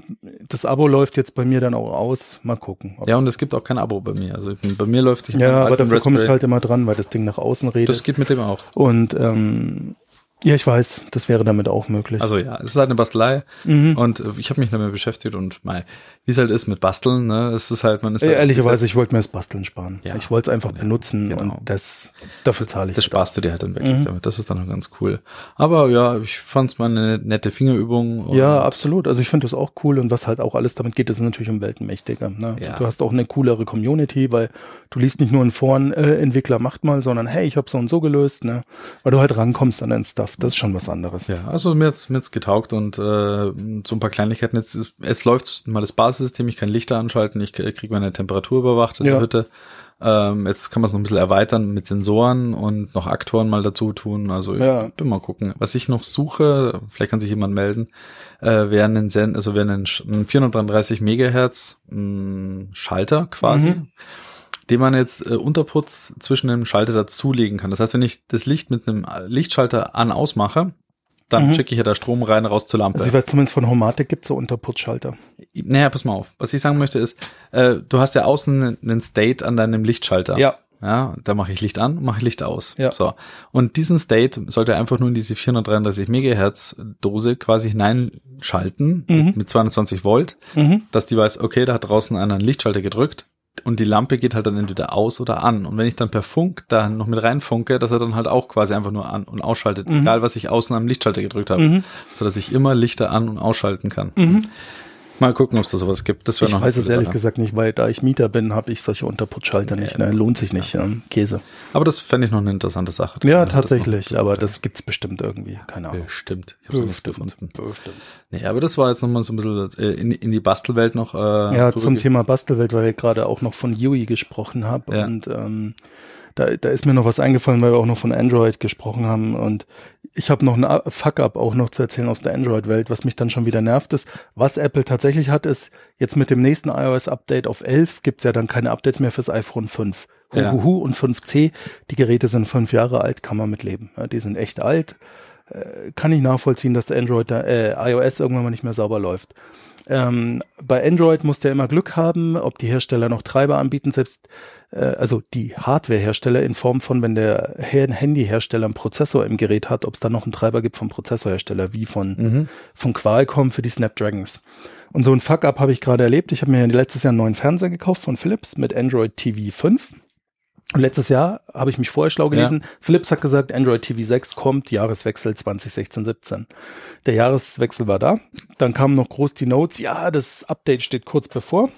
das Abo läuft jetzt bei mir dann auch aus. Mal gucken. Ja, und es gibt auch kein Abo bei mir. Also bei mir läuft ich ja, aber dafür komme ich halt immer dran, weil das Ding nach außen redet. Das geht mit dem auch. und ähm, ja, ich weiß, das wäre damit auch möglich. Also ja, es ist halt eine Bastelei Mhm. und äh, ich habe mich damit beschäftigt und mal, wie es halt ist mit Basteln, ne, es ist halt, man ist Äh, halt ehrlicherweise, ich wollte mir das Basteln sparen. Ja. Ich wollte es einfach Ja, benutzen genau. und das dafür zahle ich. das sparst du dir halt dann wirklich Mhm. damit. Das ist dann auch ganz cool. Aber ja, ich fand es mal eine nette Fingerübung. Ja, absolut. Also ich finde das auch cool und was halt auch alles damit geht, ist natürlich um Welten mächtiger. Ne? Ja. Du hast auch eine coolere Community, weil du liest nicht nur in Foren, äh, Entwickler macht mal, sondern hey, ich habe so und so gelöst, ne? Weil du halt rankommst an den Stuff. Das ist schon was anderes. Ja, also mir hat's, mir hat's getaugt und äh, so ein paar Kleinigkeiten. Jetzt, jetzt läuft mal das Basissystem, ich kann Lichter anschalten, ich kriege meine Temperatur überwacht in Ja. der Hütte. Ähm, jetzt kann man es noch ein bisschen erweitern mit Sensoren und noch Aktoren mal dazu tun. Also ich Ja. bin mal gucken. Was ich noch suche, vielleicht kann sich jemand melden, äh, wäre ein, also wäre ein, Sch- ein 433 Megahertz mh, Schalter quasi. Mhm. Den man jetzt äh, Unterputz zwischen dem Schalter dazulegen kann. Das heißt, wenn ich das Licht mit einem Lichtschalter an ausmache, dann Mhm. schicke ich ja da Strom rein, raus zur Lampe. Also ich weiß zumindest von Homatic gibt es so Unterputzschalter. naja, pass mal auf. Was ich sagen möchte ist, äh, du hast ja außen einen State an deinem Lichtschalter. Ja. Ja, da mache ich Licht an, mache ich Licht aus. Ja. So. Und diesen State sollte einfach nur in diese 433 Megahertz Dose quasi hineinschalten Mhm. mit 220 Volt, Mhm. dass die weiß, okay, da hat draußen einer einen Lichtschalter gedrückt und die Lampe geht halt dann entweder aus oder an. Und wenn ich dann per Funk da noch mit reinfunke, dass er dann halt auch quasi einfach nur an und ausschaltet, Mhm. egal was ich außen am Lichtschalter gedrückt habe, Mhm. so dass ich immer Lichter an und ausschalten kann. Mhm. Mal gucken, ob es da sowas gibt. Das wäre Ich noch weiß es ehrlich gesagt nicht, weil da ich Mieter bin, habe ich solche Unterputzschalter nicht. Ne? Lohnt sich nicht. Ja. Käse. Aber das fände ich noch eine interessante Sache. Ja, Das tatsächlich. Aber das gibt's bestimmt irgendwie. Keine Ahnung. Bestimmt. Ich habe es Bestimmt. gefunden. Bestimmt. Nee, aber das war jetzt nochmal so ein bisschen äh, in, in die Bastelwelt noch. Äh, Ja, zum Thema Bastelwelt, weil ich gerade auch noch von Yui gesprochen habe. Ja. Und ähm, da, da ist mir noch was eingefallen, weil wir auch noch von Android gesprochen haben. Und ich habe noch einen Fuck-up auch noch zu erzählen aus der Android-Welt, was mich dann schon wieder nervt ist. Was Apple tatsächlich hat, ist, jetzt mit dem nächsten iOS-Update auf 11 gibt's ja dann keine Updates mehr fürs iPhone 5. Ja. Huhuhu und 5C. Die Geräte sind fünf Jahre alt, kann man mitleben. Ja, die sind echt alt. äh, kann ich nachvollziehen, dass der Android, da, äh, iOS irgendwann mal nicht mehr sauber läuft. Ähm, bei Android muss der immer Glück haben, ob die Hersteller noch Treiber anbieten, selbst also die Hardware-Hersteller in Form von, wenn der Her- Handyhersteller einen Prozessor im Gerät hat, ob es da noch einen Treiber gibt vom Prozessorhersteller, wie von, von Qualcomm für die Snapdragons. Und so ein Fuck-up habe ich gerade erlebt. Ich habe mir letztes Jahr einen neuen Fernseher gekauft von Philips mit Android TV 5. Und letztes Jahr habe ich mich vorher schlau gelesen. Philips hat gesagt, Android TV 6 kommt, Jahreswechsel 2016-17. Der Jahreswechsel war da. Dann kamen noch groß die Notes, ja, das Update steht kurz bevor.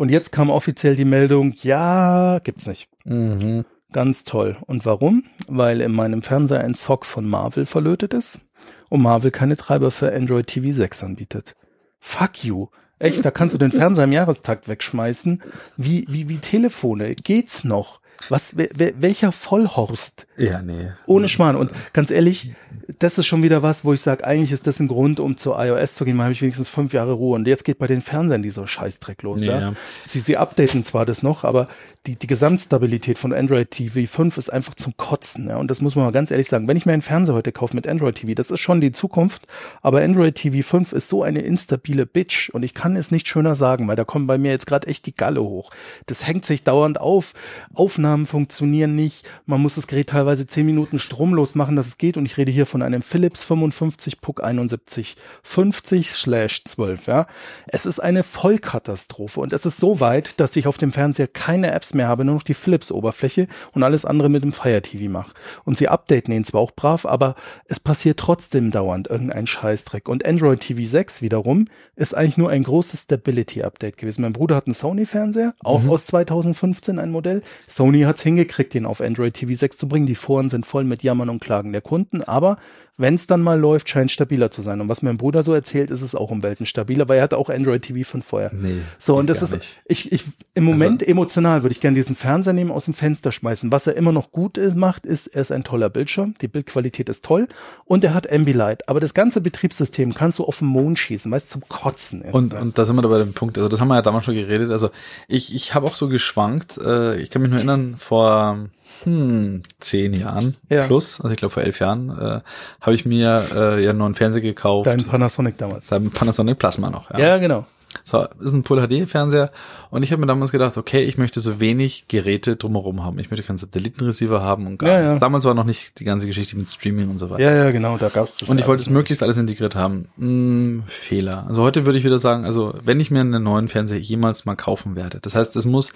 Und jetzt kam offiziell die Meldung, ja, gibt's nicht. Mhm. Ganz toll. Und warum? Weil in meinem Fernseher ein Sock von Marvel verlötet ist und Marvel keine Treiber für Android TV 6 anbietet. Fuck you. Echt, da kannst du den Fernseher im Jahrestakt wegschmeißen. Wie, wie, wie Telefone. Geht's noch? Was, welcher Vollhorst? Ja, nee. Ohne Schmarrn. Und ganz ehrlich, das ist schon wieder was, wo ich sage, eigentlich ist das ein Grund, um zu iOS zu gehen, weil habe ich wenigstens fünf Jahre Ruhe. Und jetzt geht bei den Fernsehern dieser Scheißdreck los. Ja. Ja. Sie, sie updaten zwar das noch, aber die, die Gesamtstabilität von Android TV 5 ist einfach zum Kotzen. Ja. Und das muss man mal ganz ehrlich sagen. Wenn ich mir einen Fernseher heute kaufe mit Android TV, das ist schon die Zukunft, aber Android TV 5 ist so eine instabile Bitch und ich kann es nicht schöner sagen, weil da kommt bei mir jetzt gerade echt die Galle hoch. Das hängt sich dauernd auf. Aufnahmen funktionieren nicht. Man muss das Gerät teilweise zehn Minuten stromlos machen, dass es geht. Und ich rede hier von einem Philips 55 PUC 71 50 slash 12. Ja. Es ist eine Vollkatastrophe und es ist so weit, dass ich auf dem Fernseher keine Apps mehr habe, nur noch die Philips-Oberfläche und alles andere mit dem Fire TV mache. Und sie updaten ihn zwar auch brav, aber es passiert trotzdem dauernd irgendein Scheißdreck. Und Android TV 6 wiederum ist eigentlich nur ein großes Stability-Update gewesen. Mein Bruder hat einen Sony-Fernseher, auch aus 2015 ein Modell. Sony hat es hingekriegt, den auf Android TV 6 zu bringen. Die Foren sind voll mit Jammern und Klagen der Kunden, aber wenn es dann mal läuft, scheint stabiler zu sein. Und was mein Bruder so erzählt, ist es auch um Welten stabiler, weil er hat auch Android TV von vorher. Nee, so, und das ist, nicht. ich, ich, im Moment emotional würde ich gerne diesen Fernseher nehmen, aus dem Fenster schmeißen. Was er immer noch gut ist, macht, ist, er ist ein toller Bildschirm. Die Bildqualität ist toll. Und er hat Ambilight. Aber das ganze Betriebssystem kannst du auf den Mond schießen, weißt zum Kotzen. Jetzt, Und, ne? und da sind wir da bei dem Punkt, also das haben wir ja damals schon geredet, also ich, ich habe auch so geschwankt, äh, ich kann mich nur erinnern, vor hm, zehn Jahren Ja. plus, also ich glaube vor elf Jahren, äh, habe ich mir äh, ja einen neuen Fernseher gekauft. Dein Panasonic damals. Dein Panasonic Plasma noch, Ja, genau. So, ist ein Full HD Fernseher und ich habe mir damals gedacht, okay, ich möchte so wenig Geräte drumherum haben. Ich möchte keinen Satellitenreceiver haben und gar Ja, ja. Damals war noch nicht die ganze Geschichte mit Streaming und so weiter. Ja, ja, genau. Da gab's das Und ich wollte es möglichst alles integriert haben. Hm, Fehler. Also heute würde ich wieder sagen, also wenn ich mir einen neuen Fernseher jemals mal kaufen werde, das heißt, es muss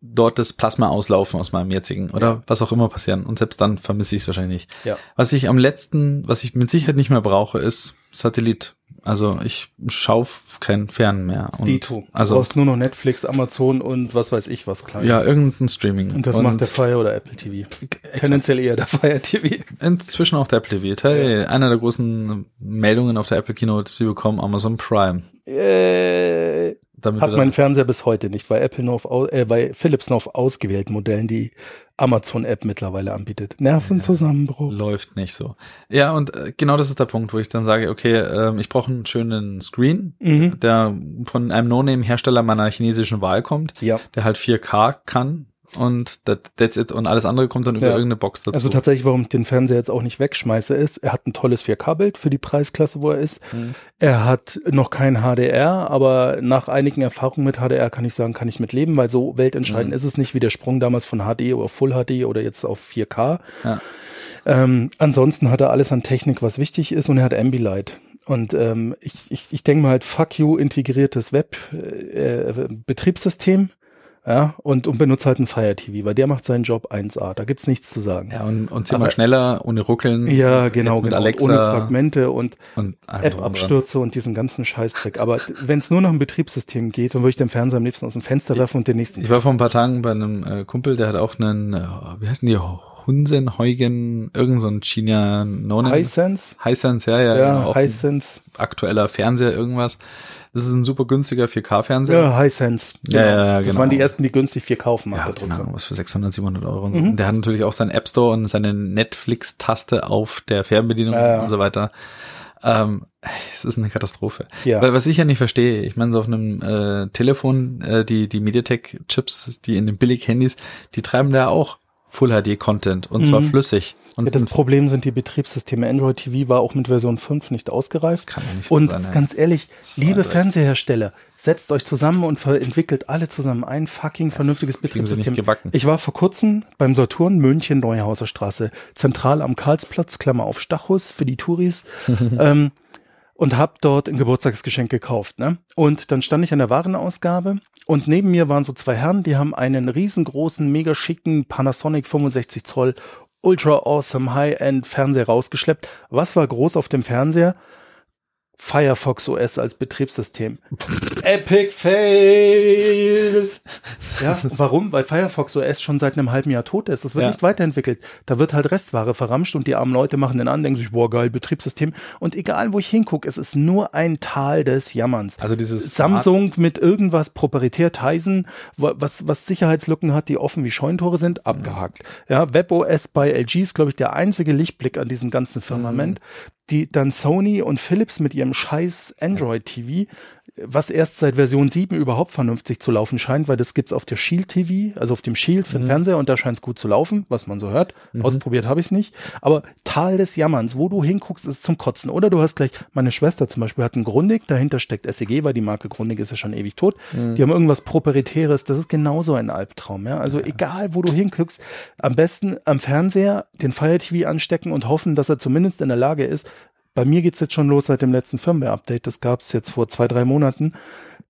dort das Plasma auslaufen aus meinem jetzigen oder Ja. was auch immer passieren. Und selbst dann vermisse ich es wahrscheinlich nicht. Ja. Was ich am letzten, was ich mit Sicherheit nicht mehr brauche, ist Satellit. Also ich schaue kein Fern mehr. Und Dito. Du Also brauchst nur noch Netflix, Amazon und was weiß ich was klein. ja, irgendein Streaming. Und das macht der Fire oder Apple TV. Tendenziell eher der Fire TV. Inzwischen auch der Apple TV. Hey, Einer der großen Meldungen auf der Apple Keynote, sie bekommen Amazon Prime. Äh, Damit hat mein Fernseher bis heute nicht, weil Apple nur auf, au- äh, weil Philips nur auf ausgewählten Modellen die Amazon-App mittlerweile anbietet. Nervenzusammenbruch. läuft nicht so. Ja, und äh, genau das ist der Punkt, wo ich dann sage, okay, ähm, ich brauche einen schönen Screen, Mhm. der von einem No-Name-Hersteller meiner chinesischen Wahl kommt, Ja. der halt 4K kann und that, that's it. Und alles andere kommt dann über Ja. irgendeine Box dazu. Also tatsächlich, warum ich den Fernseher jetzt auch nicht wegschmeiße, ist, er hat ein tolles 4K-Bild für die Preisklasse, wo er ist. Mhm. Er hat noch kein HDR, aber nach einigen Erfahrungen mit HDR kann ich sagen, kann ich mit leben, weil so weltentscheidend Mhm. ist es nicht wie der Sprung damals von HD oder Full HD oder jetzt auf 4K. Ja. Ähm, ansonsten hat er alles an Technik, was wichtig ist und er hat Ambilight. Und ähm, ich, ich, ich denke mal halt, fuck you, integriertes Web, äh, Betriebssystem. Ja, und, und benutze halt ein Fire TV, weil der macht seinen Job 1A. Da gibt's nichts zu sagen. ja, und, und zehnmal Aber- schneller, ohne Ruckeln. Ja, genau, mit genau. Alexa Ohne Fragmente und und. App-Abstürze und diesen ganzen Scheißdreck. Aber wenn es nur nach dem Betriebssystem geht, dann würde ich den Fernseher am liebsten aus dem Fenster werfen und den nächsten. Ich war vor ein paar Tagen bei einem äh, Kumpel, der hat auch einen, äh, wie heißen die, Hunsen, Heugen, irgend so ein China no Hisense? Hisense, ja, ja, Ja, genau, ein Hisense. aktueller Fernseher, irgendwas. Das ist ein super günstiger 4K-Fernseher. Ja, Hisense. Ja, ja, ja, Das genau. waren die ersten, die günstig 4K auf dem Markt Ja, haben. Ahnung, was für 600, 700 Euro. Mhm. und der hat natürlich auch seinen App Store und seine Netflix-Taste auf der Fernbedienung Ja, ja. und so weiter. Ähm, es ist eine Katastrophe. Ja. Weil was ich ja nicht verstehe, ich meine, so auf einem äh, Telefon, äh, die, die MediaTek-Chips, die in den Billig-Handys, die treiben da auch Full HD Content und zwar Mhm. flüssig. Und Ja, das Problem sind die Betriebssysteme. Android TV war auch mit Version 5 nicht ausgereift. kann nicht Und sein, ganz ehrlich, liebe. Fernsehersteller, setzt euch zusammen und entwickelt alle zusammen ein fucking vernünftiges kriegen sie Betriebssystem. Ich war vor kurzem beim Saturn München Neuhauser Straße, zentral am Karlsplatz, Klammer auf Stachus für die Touris. ähm, und hab dort ein Geburtstagsgeschenk gekauft. Ne? Und dann stand ich an der Warenausgabe und neben mir waren so zwei Herren, die haben einen riesengroßen, mega schicken Panasonic 65 Zoll Ultra Awesome High-End Fernseher rausgeschleppt. Was war groß auf dem Fernseher? Firefox OS als Betriebssystem. Epic Fail! Ja, warum? Weil Firefox OS schon seit einem halben Jahr tot ist. Das wird Ja. nicht weiterentwickelt. Da wird halt Restware verramscht und die armen Leute machen den an, denken sich, boah, geil, Betriebssystem. Und egal, wo ich hingucke, es ist nur ein Tal des Jammerns. Also dieses Samsung mit irgendwas proprietär Tizen, wa- was, was Sicherheitslücken hat, die offen wie Scheunentore sind, abgehakt. Ja, WebOS bei LG ist, glaube ich, der einzige Lichtblick an diesem ganzen Firmament. Die dann Sony und Philips mit ihrem scheiß Android TV, was erst seit Version 7 überhaupt vernünftig zu laufen scheint, weil das gibt's auf der Shield TV, also auf dem Shield für den Fernseher und da scheint's gut zu laufen, was man so hört. Ausprobiert habe ich's nicht. Aber Tal des Jammerns, wo du hinguckst, ist zum Kotzen. Oder du hast gleich, meine Schwester zum Beispiel hat einen Grundig, dahinter steckt SEG, weil die Marke Grundig ist ja schon ewig tot. Die haben irgendwas Proprietäres, das ist genauso ein Albtraum. Ja? Also egal, wo du hinguckst, am besten am Fernseher den Fire TV anstecken und hoffen, dass er zumindest in der Lage ist, bei mir geht's jetzt schon los seit dem letzten Firmware-Update. Das gab's jetzt vor zwei, drei Monaten.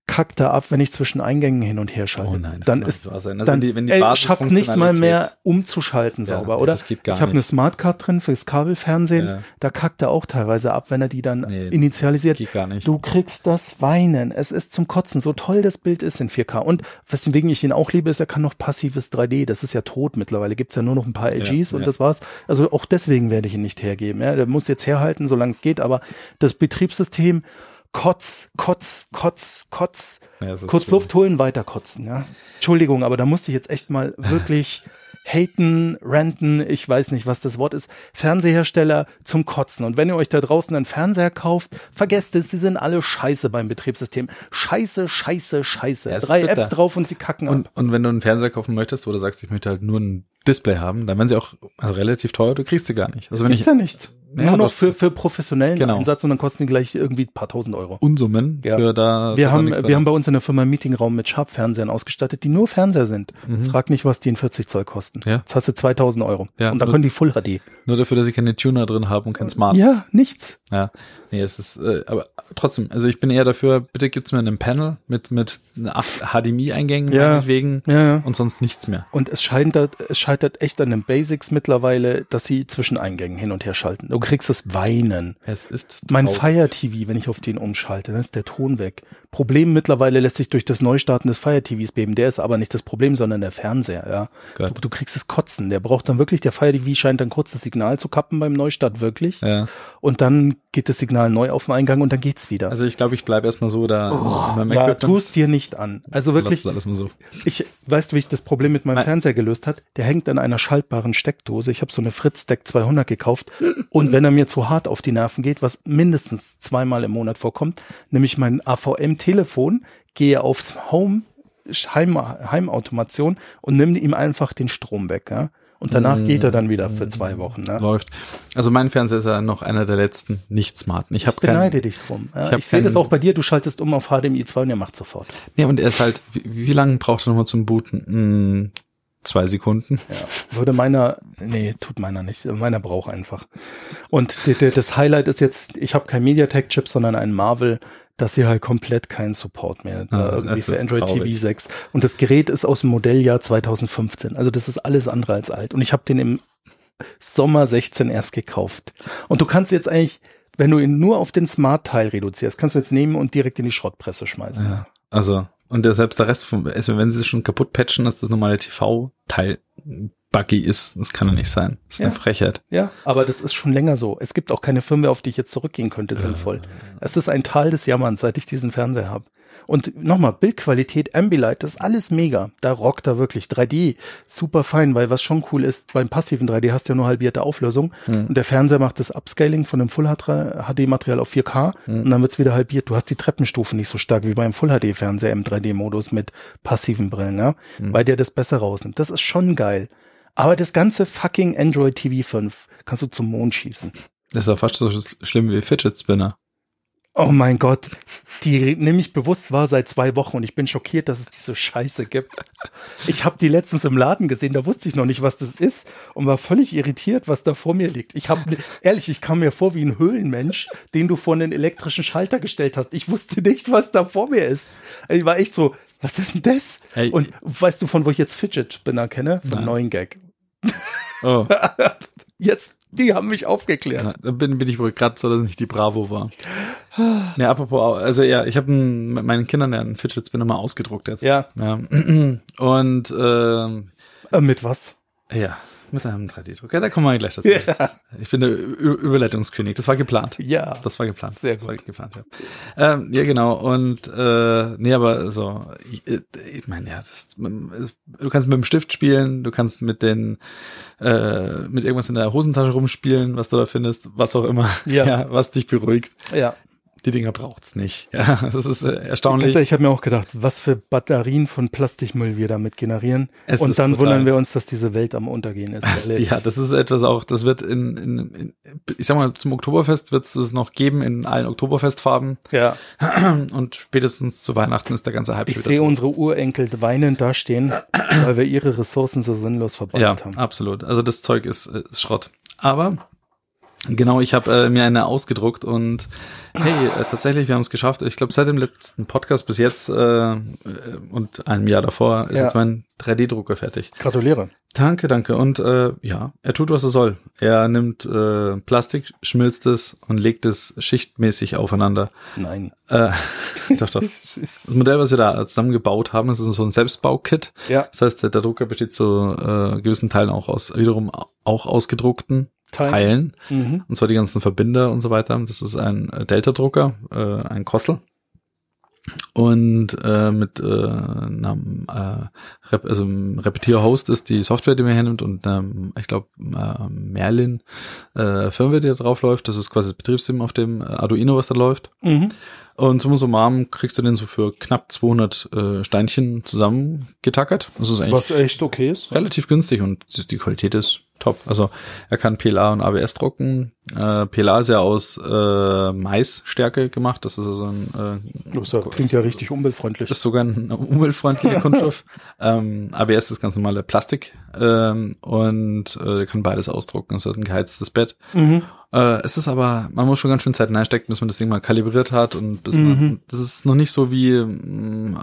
Kackt er ab, wenn ich zwischen Eingängen hin und her schalte. Oh nein, das dann ist. Also dann, die- wenn die ey, schafft nicht mal mehr umzuschalten Ja, sauber, oder? das geht gar ich habe eine. Smartcard drin fürs Kabelfernsehen. Ja. Da kackt er auch teilweise ab, wenn er die dann Nee, initialisiert. das geht gar nicht. Du kriegst das Weinen. Es ist zum Kotzen. So toll das Bild ist in 4K. Und weswegen ich ihn auch liebe, ist, er kann noch passives 3D. Das ist ja tot mittlerweile. Gibt's ja nur noch ein paar LGs und ja. das war's. Also auch deswegen werde ich ihn nicht hergeben. Ja, der muss jetzt herhalten, solange es geht. Aber das Betriebssystem Kotz, Kotz, Kotz, Kotz. Ja, Kurz schlimm. Luft holen, weiter kotzen, ja. Entschuldigung, aber da musste ich jetzt echt mal wirklich haten, ranten, ich weiß nicht, was das Wort ist, Fernsehersteller zum Kotzen. Und wenn ihr euch da draußen einen Fernseher kauft, vergesst es, die sind alle scheiße beim Betriebssystem. Scheiße, scheiße, scheiße. Ja, Drei bitter. Apps drauf und sie kacken Und, ab. und wenn du einen Fernseher kaufen möchtest, wo du sagst, ich möchte halt nur ein Display haben, dann werden sie auch also relativ teuer, du kriegst sie gar nicht. Also wenn Gibt's ich ja nichts. Ja, Nur noch für, für professionellen Genau. Einsatz und dann kosten die gleich irgendwie ein paar tausend Euro. Unsummen Ja. für da. Wir da haben, wir haben bei uns in der Firma einen Meetingraum mit Sharp-Fernsehern ausgestattet, die nur Fernseher sind. Frag nicht, was die in 40 Zoll kosten. Mhm. Ja. Jetzt hast du 2000 Euro. Ja, und dann nur- können die Full HD. nur dafür, dass sie keine Tuner drin haben und kein Smart. Ja, nichts. Ja, nee, es ist, äh, aber trotzdem, also ich bin eher dafür, bitte gibt's mir einen Panel mit, mit 8 HDMI-Eingängen Ja. meinetwegen Ja, ja. und sonst nichts mehr. Und es scheitert, es scheitert echt an den Basics mittlerweile, dass sie zwischen Eingängen hin und her schalten. Du kriegst das Weinen. Es ist Mein traurig. Fire TV, wenn ich auf den umschalte, dann ist der Ton weg. Problem mittlerweile lässt sich durch das Neustarten des Fire TVs beben. Der ist aber nicht das Problem, sondern der Fernseher, ja. Du, du kriegst es kotzen. Der braucht dann wirklich, der Fire TV scheint dann kurz das Signal zu kappen beim Neustart, wirklich. Ja, Und dann geht das Signal neu auf den Eingang und dann geht's wieder. also ich glaube, ich bleibe erstmal so da meinem ja, Equipment. tu's dir nicht an. Also Lass wirklich, es alles mal so. ich weißt du, wie ich das Problem mit meinem Nein. Fernseher gelöst hat? Der hängt an einer schaltbaren Steckdose. Ich habe so eine Fritz Deck 200 gekauft und wenn er mir zu hart auf die Nerven geht, was mindestens zweimal im Monat vorkommt, nämlich mein AVM Telefon, gehe aufs Home Heim, Heimautomation und nimm ihm einfach den Strom weg, ja? Und danach geht er dann wieder für zwei Wochen. Ne? Läuft. Also mein Fernseher ist ja noch einer der letzten nicht smarten. Ich habe keinen. Beneide dich drum. Ja, Ich hab ich sehe das auch bei dir, du schaltest um auf HDMI 2 und er macht sofort. Nee, und er ist halt, wie, wie lange braucht er nochmal zum Booten? Hm, zwei Sekunden. Ja, würde meiner, nee, tut meiner nicht. Meiner braucht einfach. Und das Highlight ist jetzt, ich habe kein MediaTek-Chip, sondern einen Marvel, dass sie halt komplett keinen Support mehr da Ah, irgendwie für Android traurig. TV 6. Und das Gerät ist aus dem Modelljahr 2015. Also das ist alles andere als alt. Und ich habe den im Sommer 16 erst gekauft. Und du kannst jetzt eigentlich, wenn du ihn nur auf den Smart-Teil reduzierst, kannst du jetzt nehmen und direkt in die Schrottpresse schmeißen. Ja. Also, und der, selbst der Rest vom, also wenn sie es schon kaputt patchen, dass das normale TV-Teil buggy ist, das kann doch nicht sein. Das ist eine Ja. Frechheit. Ja, aber das ist schon länger so. Es gibt auch keine Firmware, auf die ich jetzt zurückgehen könnte, sinnvoll. Es ist ein Teil des Jammerns, seit ich diesen Fernseher habe. Und nochmal, Bildqualität, Ambilight, das ist alles mega. Da rockt er wirklich. 3D, super fein, weil was schon cool ist, beim passiven 3D hast du ja nur halbierte Auflösung. Und der Fernseher macht das Upscaling von dem Full HD-Material auf 4K und dann wird's wieder halbiert. Du hast die Treppenstufen nicht so stark wie beim Full HD-Fernseher im 3D-Modus mit passiven Brillen, ja? weil der das besser rausnimmt. Das ist schon geil. Aber das ganze fucking Android TV 5 kannst du zum Mond schießen. Das ist ja fast so schlimm wie Fidget Spinner. Oh mein Gott, die nehme ich bewusst wahr seit zwei Wochen und ich bin schockiert, dass es diese Scheiße gibt. Ich habe die letztens im Laden gesehen, da wusste ich noch nicht, was das ist und war völlig irritiert, was da vor mir liegt. Ich habe ehrlich, ich kam mir vor wie ein Höhlenmensch, den du vor einen elektrischen Schalter gestellt hast. Ich wusste nicht, was da vor mir ist. Ich war echt so, was ist denn das? Hey. Und weißt du, von wo ich jetzt Fidget Spinner kenne? Vom neuen Gag. Oh, Jetzt, die haben mich aufgeklärt. ja, da bin, bin ich wohl gerade so, dass nicht die Bravo war. Ne, apropos, also ja, ich habe mit meinen Kindern ja einen Fidget Spinner mal ausgedruckt jetzt. Ja. ja. Und ähm, Äh, mit was? ja, mit einem 3D-Drucker, da kommen wir gleich dazu. Ja. Ich bin der Ü Überleitungskönig, das war geplant. Ja. Das war geplant. Sehr Das war gut. geplant, ja. Ähm, ja, genau. Und äh, nee, aber so, ich, äh, ich meine, ja, das, du kannst mit dem Stift spielen, du kannst mit den äh, mit irgendwas in der Hosentasche rumspielen, was du da findest, was auch immer, Ja. was dich beruhigt. Ja. Die Dinger braucht's nicht. Ja, das ist äh, erstaunlich. ehrlich, ich habe mir auch gedacht, was für Batterien von Plastikmüll wir damit generieren. Es und dann brutal. wundern wir uns, dass diese Welt am Untergehen ist. ehrlich. Ja, das ist etwas auch, das wird in, in, in ich sag mal, zum Oktoberfest wird es noch geben in allen Oktoberfestfarben ja. und spätestens zu Weihnachten ist der ganze Hype Ich sehe unsere Urenkel weinend dastehen, weil wir ihre Ressourcen so sinnlos Ja, verbrannt haben. absolut. Also das Zeug ist, äh, ist Schrott. Aber genau, ich habe äh, mir eine ausgedruckt und hey, äh, tatsächlich, wir haben es geschafft. Ich glaube, seit dem letzten Podcast bis jetzt äh, äh, und einem Jahr davor ist Ja. jetzt mein 3D-Drucker fertig. Gratuliere. Danke, danke. Und äh, ja, er tut, was er soll. Er nimmt äh, Plastik, schmilzt es und legt es schichtmäßig aufeinander. Nein. Äh, doch, doch. Das Modell, was wir da zusammengebaut haben, ist so ein Selbstbaukit. Ja, Das heißt, der der Drucker besteht zu äh, gewissen Teilen auch aus, wiederum auch ausgedruckten. Teilen. Mhm. Und zwar die ganzen Verbinder und so weiter. Das ist ein äh, Delta-Drucker, äh, ein Kossel. Und äh, mit äh, einem äh, Rep also Repetier-Host ist die Software, die man hernimmt und ähm, ich glaube äh, Merlin äh, Firmware, die da drauf läuft. Das ist quasi das Betriebssystem auf dem Arduino, was da läuft. Mhm. Und summa summarum kriegst du den so für knapp 200 äh, Steinchen zusammengetackert. Das ist eigentlich Was echt okay ist. relativ günstig und die- die Qualität ist top. Also er kann PLA und ABS drucken. Äh, PLA ist ja aus äh, Maisstärke gemacht. Das ist also ein äh, Das klingt ja richtig umweltfreundlich. ist sogar ein umweltfreundlicher Kunststoff. ähm, ABS ist ganz normale Plastik ähm, und äh, kann beides ausdrucken. Es hat ein geheiztes Bett. Mhm. Äh, es ist aber, man muss schon ganz schön Zeit reinstecken, bis man das Ding mal kalibriert hat und bis Mhm. man, das ist noch nicht so wie mm,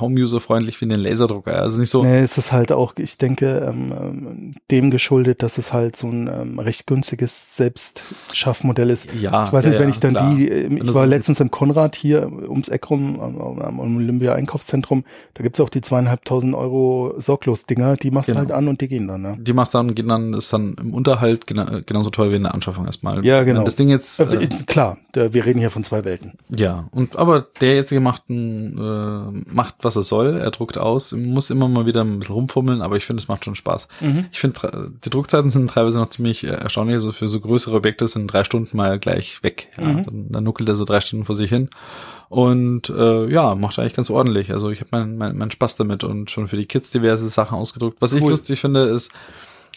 Home-User-freundlich wie ein Laserdrucker. Also nicht so, Nee, es ist halt auch, ich denke, ähm, ähm, dem geschuldet, dass es halt so ein ähm, recht günstiges Selbstschaffmodell ist. ja. Ich weiß ja, nicht, wenn ja, ich dann klar. die, äh, Wenn ich war letztens im Konrad hier ums Eck rum, am, am Olympia Einkaufszentrum, da gibt's auch die zweieinhalbtausend Euro Sorglos-Dinger, die machst du Genau. halt an und die gehen dann, ne? Die machst du dann, gehen dann, ist dann im Unterhalt gena genauso teuer wie in der Anschaffung erstmal. Ja, genau. Wenn das Ding jetzt, Äh, äh, klar, wir reden hier von zwei Welten. ja, und aber der jetzige macht, ein, äh, macht, was er soll. Er druckt aus, muss immer mal wieder ein bisschen rumfummeln, aber ich finde, es macht schon Spaß. Ich finde, tra- die Druckzeiten sind teilweise noch ziemlich äh, erstaunlich. Also für so größere Objekte sind drei Stunden mal gleich weg. Ja, Mhm. dann, dann nuckelt er so drei Stunden vor sich hin. Und äh, ja, macht eigentlich ganz ordentlich. Also ich habe meinen mein, mein Spaß damit und schon für die Kids diverse Sachen ausgedruckt. Was ich Cool. lustig finde, ist,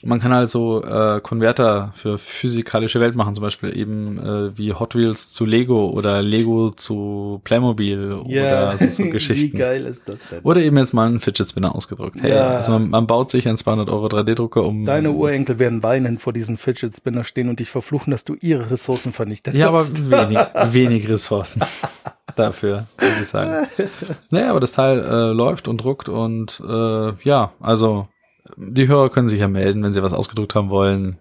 man kann halt so äh, Konverter für physikalische Welt machen, zum Beispiel eben äh, wie Hot Wheels zu Lego oder Lego zu Playmobil oder so, so Geschichten. geil ist das denn? Oder eben jetzt mal einen Fidget Spinner ausgedruckt. Hey, Ja. also man, man baut sich einen 200 Euro 3D-Drucker um. Deine Urenkel werden weinend vor diesem Fidget Spinner stehen und dich verfluchen, dass du ihre Ressourcen vernichtet Ja, aber hast. wenig, wenig Ressourcen dafür, würde ich sagen. Naja, aber das Teil äh, läuft und druckt und äh, ja, also die Hörer können sich ja melden, wenn sie was ausgedruckt haben wollen.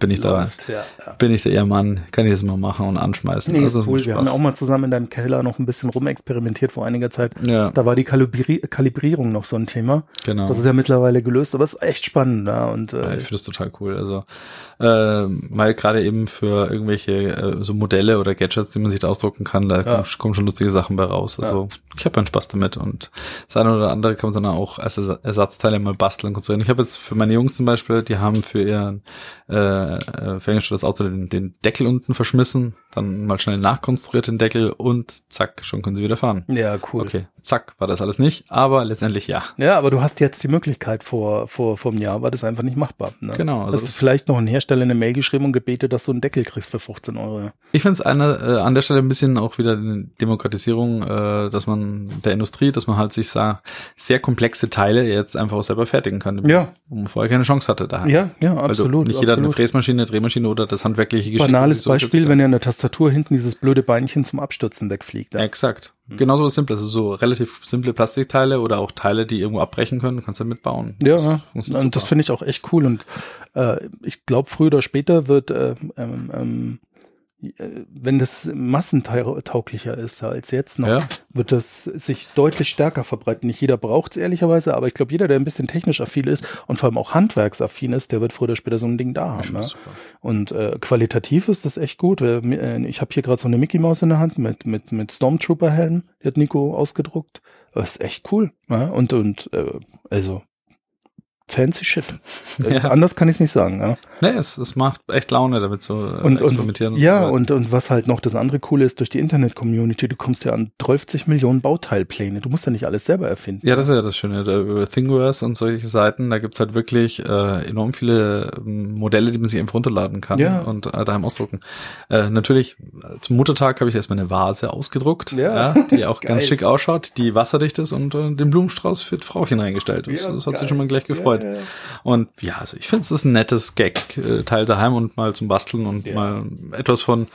Bin ich da, Läuft, ja, ja. bin ich der ihr Mann, kann ich das mal machen und anschmeißen. Nee, Also, ist cool. Wir haben ja auch mal zusammen in deinem Keller noch ein bisschen rumexperimentiert vor einiger Zeit. Ja, Da war die Kalibri Kalibrierung noch so ein Thema. genau. Das ist ja mittlerweile gelöst, aber es ist echt spannend. Ja, und Ja, äh, ich finde das total cool. Also, äh, weil gerade eben für irgendwelche äh, so Modelle oder Gadgets, die man sich da ausdrucken kann, da Ja. kommen, schon lustige Sachen bei raus. Also ich habe meinen Spaß damit und das eine oder andere kann man dann auch als Ersa- Ersatzteile mal basteln und konstruieren. Ich habe jetzt für meine Jungs zum Beispiel, die haben für ihren äh, äh, äh, ferngesteuertes Auto den, den Deckel unten verschmissen, dann mal schnell nachkonstruiert den Deckel und zack, schon können sie wieder fahren. Ja, cool. Okay, zack, war das alles nicht, aber letztendlich ja. Ja, aber du hast jetzt die Möglichkeit vor, vor, vor einem Jahr war das einfach nicht machbar. Ne? Genau, also Hast du vielleicht noch einen Hersteller eine Mail geschrieben und gebetet, dass du einen Deckel kriegst für 15 Euro. Ich finde es eine, äh, an der Stelle ein bisschen auch wieder eine Demokratisierung, äh, dass man der Industrie, dass man halt sich sa- sehr komplexe Teile jetzt einfach auch selber fertigen kann, Ja. wo man vorher keine Chance hatte da. Ja, ja, Also absolut. nicht jeder hat eine absolut. Fräsmaschine, Drehmaschine oder das handwerkliche Geschick. Banales so Beispiel, wenn ja an der Tastatur hinten dieses blöde Beinchen zum Abstürzen wegfliegt. Ja. Exakt. Hm. Genauso was Simples, also so relativ simple Plastikteile oder auch Teile, die irgendwo abbrechen können, kannst du mitbauen. Ja, Das und das finde ich auch echt cool. Und äh, ich glaube, früher oder später wird, äh, ähm, ähm, äh, wenn das massentauglicher ist als jetzt noch, Ja. wird das sich deutlich stärker verbreiten. Nicht jeder braucht es ehrlicherweise, aber ich glaube, jeder, der ein bisschen technisch affin ist und vor allem auch handwerksaffin ist, der wird früher oder später so ein Ding da haben. Ne? Und äh, qualitativ ist das echt gut. Äh, äh, Ich habe hier gerade so eine Mickey Maus in der Hand mit mit mit Stormtrooper Helm. Die hat Nico ausgedruckt. Das ist echt cool. Ja? Und und äh, also fancy shit. Äh, Ja. Anders kann ich es nicht sagen. Ja? Nee, es, es macht echt Laune, damit zu äh, Und, experimentieren. und ja, so und, und was halt noch das andere Coole ist, durch die Internet-Community, du kommst ja an 30 Millionen Bauteilpläne. Du musst ja nicht alles selber erfinden. Ja, das ist ja das Schöne. Da über Thingiverse und solche Seiten, da gibt's halt wirklich äh, enorm viele ähm, Modelle, die man sich einfach runterladen kann Ja. und äh, daheim ausdrucken. Äh, natürlich, zum Muttertag habe ich erstmal eine Vase ausgedruckt, Ja. die auch ganz schick ausschaut, die wasserdicht ist und äh, den Blumenstrauß für Frauchen reingestellt. Das, Ja, das hat geil. sich schon mal gleich gefreut. Ja, ja, ja. Und ja, also ich finde es ist ein nettes Gag-Teil daheim und mal zum Basteln und Ja. mal etwas von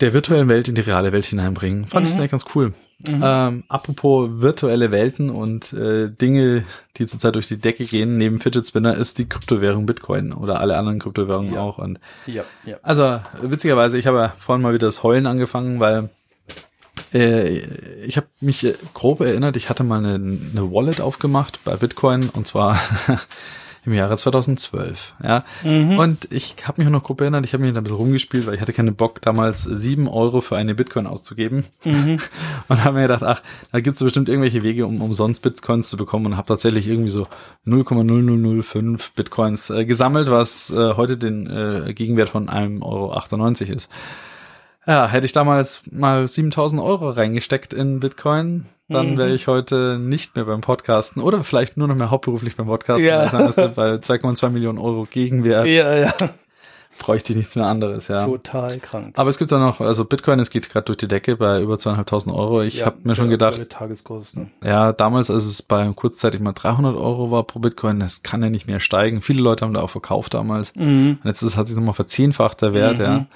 der virtuellen Welt in die reale Welt hineinbringen. Fand ich eigentlich ganz cool. Ähm, apropos virtuelle Welten und äh, Dinge, die zurzeit durch die Decke gehen, neben Fidget Spinner ist die Kryptowährung Bitcoin oder alle anderen Kryptowährungen Ja. auch. Und Ja, ja. also witzigerweise, ich habe ja vorhin mal wieder das Heulen angefangen, weil äh, ich habe mich äh, grob erinnert, ich hatte mal eine, eine Wallet aufgemacht bei Bitcoin und zwar im Jahre 2012. Ja, und ich habe mich auch noch grob erinnert, ich habe mich da ein bisschen rumgespielt, weil ich hatte keinen Bock damals sieben Euro für eine Bitcoin auszugeben und habe mir gedacht, ach, da gibt's so bestimmt irgendwelche Wege, um umsonst Bitcoins zu bekommen und habe tatsächlich irgendwie so 0,0005 Bitcoins äh, gesammelt, was äh, heute den äh, Gegenwert von 1,98 Euro ist. Ja, hätte ich damals mal 7000 Euro reingesteckt in Bitcoin, dann wäre ich heute nicht mehr beim Podcasten oder vielleicht nur noch mehr hauptberuflich beim Podcasten. Ja. Das bei 2,2 Millionen Euro Gegenwert Ja, ja. bräuchte ich nichts mehr anderes, ja. Total krank. Aber es gibt da noch, also Bitcoin, es geht gerade durch die Decke bei über zweieinhalbtausend Euro. Ich Ja, habe mir schon gedacht, Tageskurs, ne? ja, damals, als es bei kurzzeitig mal 300 Euro war pro Bitcoin, das kann ja nicht mehr steigen. Viele Leute haben da auch verkauft damals. Mhm. Und jetzt ist, hat sich nochmal verzehnfacht der Wert, ja.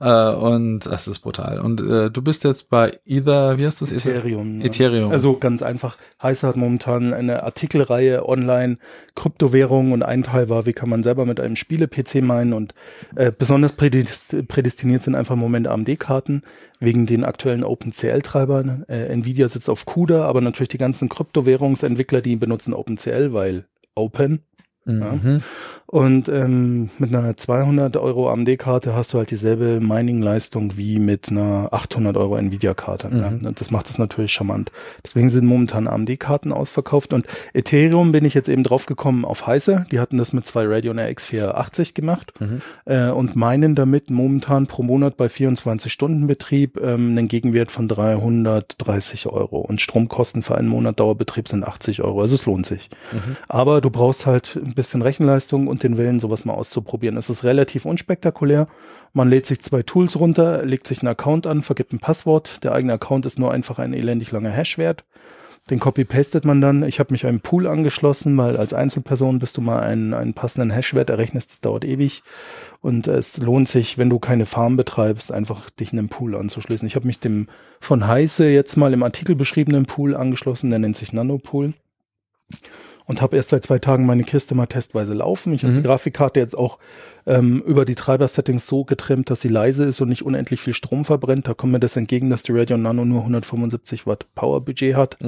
Äh, und das ist brutal. Und äh, du bist jetzt bei Ether, wie heißt das? Ethereum. Ethereum. Also ganz einfach. Heiß hat momentan eine Artikelreihe online, Kryptowährungen und ein Teil war, wie kann man selber mit einem Spiele-PC meinen und äh, besonders prädest- prädestiniert sind einfach im Moment AMD-Karten wegen den aktuellen OpenCL-Treibern. Äh, Nvidia sitzt auf CUDA, aber natürlich die ganzen Kryptowährungsentwickler, die benutzen OpenCL, weil Open. Mhm. Und ähm, mit einer 200 Euro AMD-Karte hast du halt dieselbe Mining-Leistung wie mit einer 800 Euro Nvidia-Karte. Mhm. Ja. Und Das macht das natürlich charmant. Deswegen sind momentan AMD-Karten ausverkauft. Und Ethereum bin ich jetzt eben drauf gekommen auf Heiße. Die hatten das mit zwei Radeon RX 480 gemacht Mhm. äh, und meinen damit momentan pro Monat bei 24 Stunden Betrieb ähm, einen Gegenwert von 330 Euro. Und Stromkosten für einen Monat Dauerbetrieb sind 80 Euro. Also es lohnt sich. Aber du brauchst halt bisschen Rechenleistung und den Willen, sowas mal auszuprobieren. Es ist relativ unspektakulär. Man lädt sich zwei Tools runter, legt sich einen Account an, vergibt ein Passwort. Der eigene Account ist nur einfach ein elendig langer Hash-Wert. Den copy-pastet man dann. Ich habe mich einem Pool angeschlossen, weil als Einzelperson, bis du mal einen, einen passenden Hash-Wert errechnest, das dauert ewig. Und es lohnt sich, wenn du keine Farm betreibst, einfach dich in einem Pool anzuschließen. Ich habe mich dem von Heiße jetzt mal im Artikel beschriebenen Pool angeschlossen, der nennt sich Nanopool und habe erst seit zwei Tagen meine Kiste mal testweise laufen. Ich habe die Grafikkarte jetzt auch ähm, über die Treiber-Settings so getrimmt, dass sie leise ist und nicht unendlich viel Strom verbrennt. Da kommt mir das entgegen, dass die Radeon Nano nur 175 Watt Power-Budget hat.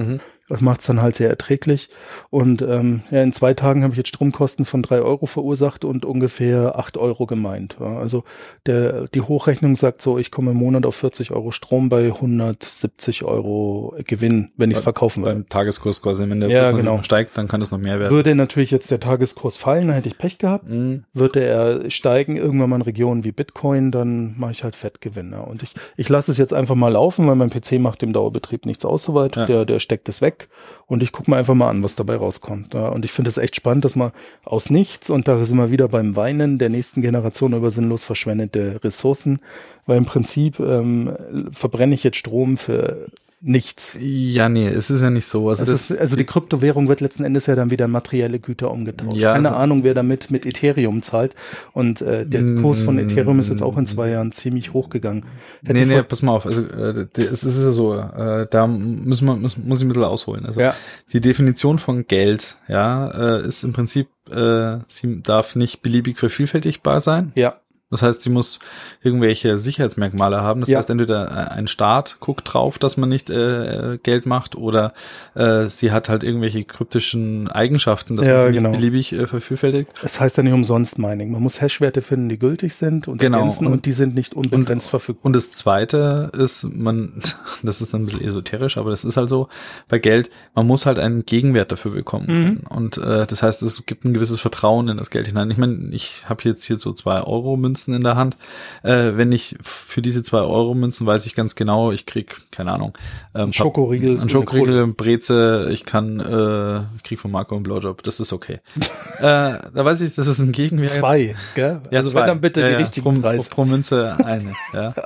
Das macht es dann halt sehr erträglich. Und ähm, ja, in zwei Tagen habe ich jetzt Stromkosten von drei Euro verursacht und ungefähr acht Euro gemeint. Ja. Also der, die Hochrechnung sagt so, ich komme im Monat auf 40 Euro Strom bei 170 Euro Gewinn, wenn ich es verkaufen will. Beim Tageskurs quasi, wenn der Ja, Kurs genau. steigt, dann kann das noch mehr werden. Würde natürlich jetzt der Tageskurs fallen, dann hätte ich Pech gehabt. Mhm. Würde er steigen, irgendwann mal in Regionen wie Bitcoin, dann mache ich halt Fettgewinn. Ja. Und ich, ich lasse es jetzt einfach mal laufen, weil mein PC macht im Dauerbetrieb nichts aus soweit. Ja. Der, der steckt es weg und ich gucke mir einfach mal an, was dabei rauskommt. Und ich finde es echt spannend, dass man aus nichts, und da sind wir wieder beim Weinen der nächsten Generation über sinnlos verschwendete Ressourcen, weil im Prinzip ähm, verbrenne ich jetzt Strom für nichts. Ja, nee, es ist ja nicht so. Also ist, also die Kryptowährung wird letzten Endes ja dann wieder in materielle Güter umgetauscht. Ja, Keine Ahnung, wer damit mit Ethereum zahlt. Und äh, der Mm. Kurs von Ethereum ist jetzt auch in zwei Jahren ziemlich hochgegangen. Hätte nee, nee, pass mal auf. Also äh, es ist ja so, äh, da müssen wir, muss, muss ich ein bisschen ausholen. Also Ja. die Definition von Geld, ja, äh, ist im Prinzip, äh, sie darf nicht beliebig vervielfältigbar sein. ja, Das heißt, sie muss irgendwelche Sicherheitsmerkmale haben. Das Ja. heißt, entweder äh, ein Staat guckt drauf, dass man nicht äh, Geld macht, oder äh, sie hat halt irgendwelche kryptischen Eigenschaften, dass Ja, man sie genau. nicht beliebig äh, vervielfältigt. es heißt ja nicht umsonst Mining. Man muss Hashwerte finden, die gültig sind und Genau. ergänzen und, Und- die sind nicht unbegrenzt verfügbar. Und das Zweite ist, man, das ist dann ein bisschen esoterisch, aber das ist halt so, bei Geld, man muss halt einen Gegenwert dafür bekommen können. Und äh, das heißt, es gibt ein gewisses Vertrauen in das Geld hinein. Ich meine, ich habe jetzt hier so zwei Euro Münzen in der Hand. Äh, wenn ich für diese zwei Euro Münzen weiß ich ganz genau, ich krieg, keine Ahnung, ähm, Schokoriegel ein Schokoriegel, Breze, ich kann, äh, ich krieg von Marco einen Blowjob, das ist okay. äh, da weiß ich, das ist ein Gegenwert. Zwei, gell? Ja, also zwei. wenn dann bitte ja, die ja, richtigen pro, Preis. Pro Münze eine, ja.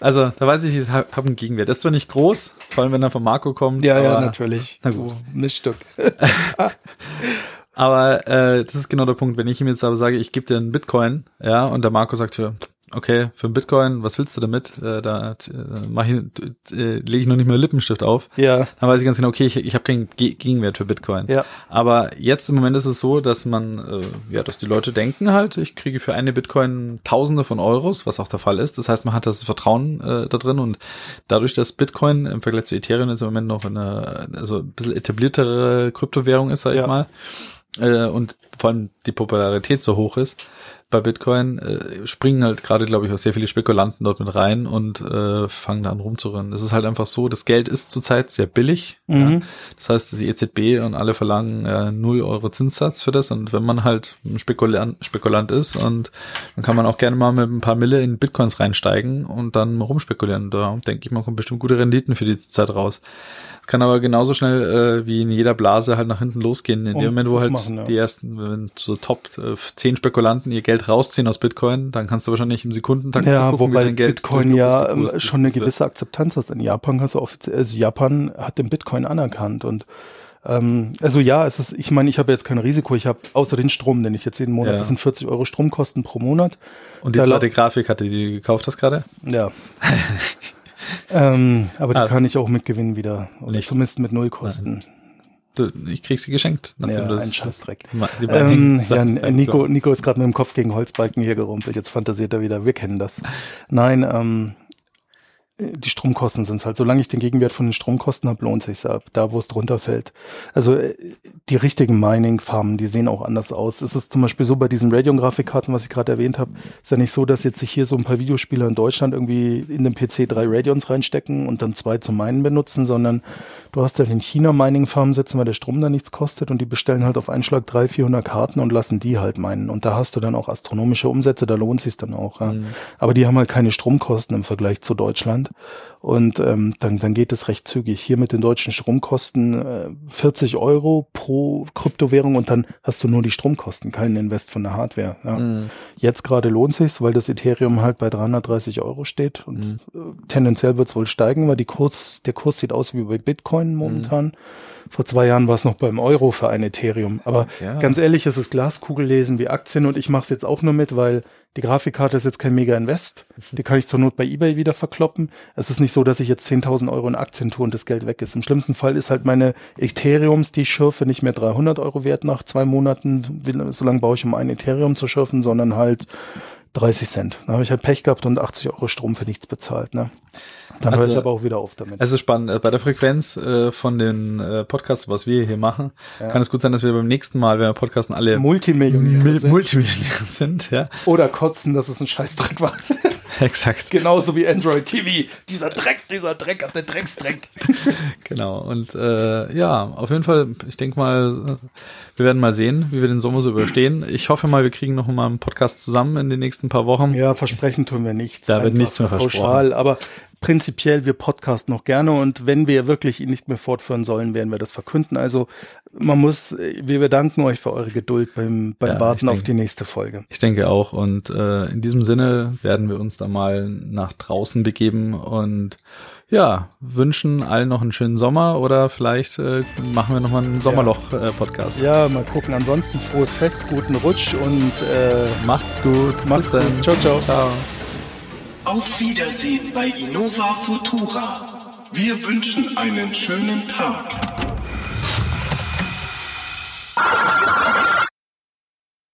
Also, da weiß ich, ich habe hab einen Gegenwert. Das ist zwar nicht groß, vor allem wenn er von Marco kommt. Ja, ja, natürlich. Na gut. Miststück. Aber äh, das ist genau der Punkt. Wenn ich ihm jetzt aber sage, ich gebe dir einen Bitcoin, ja, und der Marco sagt für, okay, für einen Bitcoin, was willst du damit? Äh, da äh, mach ich, äh, lege ich noch nicht mal Lippenstift auf. Ja, Dann weiß ich ganz genau, okay, ich, ich habe keinen Ge Gegenwert für Bitcoin. Ja. Aber jetzt im Moment ist es so, dass man, äh, ja, dass die Leute denken halt, ich kriege für eine Bitcoin Tausende von Euros, was auch der Fall ist. Das heißt, man hat das Vertrauen äh, da drin und dadurch, dass Bitcoin im Vergleich zu Ethereum jetzt im Moment noch eine, also ein bisschen etabliertere Kryptowährung ist, sag Ja. ich mal, äh, und vor allem die Popularität so hoch ist, bei Bitcoin äh, springen halt gerade, glaube ich, auch sehr viele Spekulanten dort mit rein und äh, fangen an rumzurennen. Es ist halt einfach so, das Geld ist zurzeit sehr billig. Ja. Das heißt, die EZB und alle verlangen äh, 0 Euro Zinssatz für das. Und wenn man halt ein Spekulant, Spekulant ist, und dann kann man auch gerne mal mit ein paar Mille in Bitcoins reinsteigen und dann mal rumspekulieren. Da denke ich mal, kommen bestimmt gute Renditen für die Zeit raus. Es kann aber genauso schnell äh, wie in jeder Blase halt nach hinten losgehen. In Und dem Moment, wo halt machen, ja. die ersten, wenn so Top äh, 10 Spekulanten ihr Geld rausziehen aus Bitcoin, dann kannst du wahrscheinlich im Sekundentakt Ja, zugucken, wie wobei Bitcoin ja ähm, schon eine gewisse Akzeptanz hat. In Japan hast du offiziell, also Japan hat den Bitcoin anerkannt und ähm, also ja, es ist, ich meine, ich habe jetzt kein Risiko, ich habe außer den Strom, den ich jetzt jeden Monat, Ja. das sind 40 Euro Stromkosten pro Monat. Und die Da zweite Grafik hatte, die du gekauft hast gerade? Ja. ähm, aber die Ah. kann ich auch mit Gewinn wieder, oder Nicht. zumindest mit Nullkosten. Du, ich krieg sie geschenkt. Ja, du ein das- Scheißdreck. Ähm, ja. Nico, Nico ist gerade mit dem Kopf gegen Holzbalken hier gerumpelt. Jetzt fantasiert er wieder. Wir kennen das. Nein, ähm, die Stromkosten sind halt. Solange ich den Gegenwert von den Stromkosten habe, lohnt sich's ab. Da, wo es drunter fällt. Also äh, die richtigen Mining-Farmen, die sehen auch anders aus. Es ist zum Beispiel so bei diesen Radeon-Grafikkarten, was ich gerade erwähnt habe, ist ja nicht so, dass jetzt sich hier so ein paar Videospieler in Deutschland irgendwie in den PC drei Radeons reinstecken und dann zwei zum Minen benutzen, sondern du hast ja in China Mining-Farmen sitzen, weil der Strom da nichts kostet und die bestellen halt auf einen Schlag 300, 400 Karten und lassen die halt meinen. Und da hast du dann auch astronomische Umsätze, da lohnt sich's dann auch. Ja. Aber die haben halt keine Stromkosten im Vergleich zu Deutschland. Und ähm, dann, dann geht es recht zügig. Hier mit den deutschen Stromkosten äh, 40 Euro pro Kryptowährung und dann hast du nur die Stromkosten, keinen Invest von der Hardware. Ja. Jetzt gerade lohnt sich's, weil das Ethereum halt bei 330 Euro steht und äh, tendenziell wird's wohl steigen, weil die Kurs, der Kurs sieht aus wie bei Bitcoin momentan. Vor zwei Jahren war es noch beim Euro für ein Ethereum. Aber Ja. ganz ehrlich, es ist Glaskugellesen wie Aktien und ich mache es jetzt auch nur mit, weil die Grafikkarte ist jetzt kein Mega-Invest. Die kann ich zur Not bei Ebay wieder verkloppen. Es ist nicht so, dass ich jetzt 10.000 Euro in Aktien tue und das Geld weg ist. Im schlimmsten Fall ist halt meine Ethereums, die ich schürfe, nicht mehr 300 Euro wert nach zwei Monaten. So lange baue ich, um ein Ethereum zu schürfen, sondern halt 30 Cent. Da habe ich halt Pech gehabt und 80 Euro Strom für nichts bezahlt. Ne? Dann Also- höre ich aber auch wieder auf damit. Es ist spannend. Äh, Bei der Frequenz äh, von den äh, Podcasts, was wir hier machen, kann es gut sein, dass wir beim nächsten Mal, wenn wir podcasten, alle Multimillionäre Mil- sind. Multimillionäre sind. Ja, Oder kotzen, dass es ein Scheißdreck war. exakt. Genauso wie Android TV. Dieser Dreck, dieser Dreck, der Drecksdreck. Genau. Und äh, ja, auf jeden Fall, ich denke mal, äh, wir werden mal sehen, wie wir den Sommer so überstehen. Ich hoffe mal, wir kriegen noch mal einen Podcast zusammen in den nächsten paar Wochen. Ja, versprechen tun wir nichts. Da wird nichts mehr Pauschal, aber prinzipiell, wir podcasten noch gerne und wenn wir wirklich ihn nicht mehr fortführen sollen, werden wir das verkünden. Also man muss, wir bedanken euch für eure Geduld beim, beim Ja, Warten ich auf denke- die nächste Folge. Ich denke auch. Und äh, in diesem Sinne werden wir uns da mal nach draußen begeben und ja, wünschen allen noch einen schönen Sommer oder vielleicht äh, machen wir noch mal einen Sommerloch-Podcast. Ja, mal gucken. Ansonsten frohes Fest, guten Rutsch und äh, Macht's gut. macht's gut. Ciao, ciao. Ciao. Auf Wiedersehen bei Innova Futura. Wir wünschen einen schönen Tag.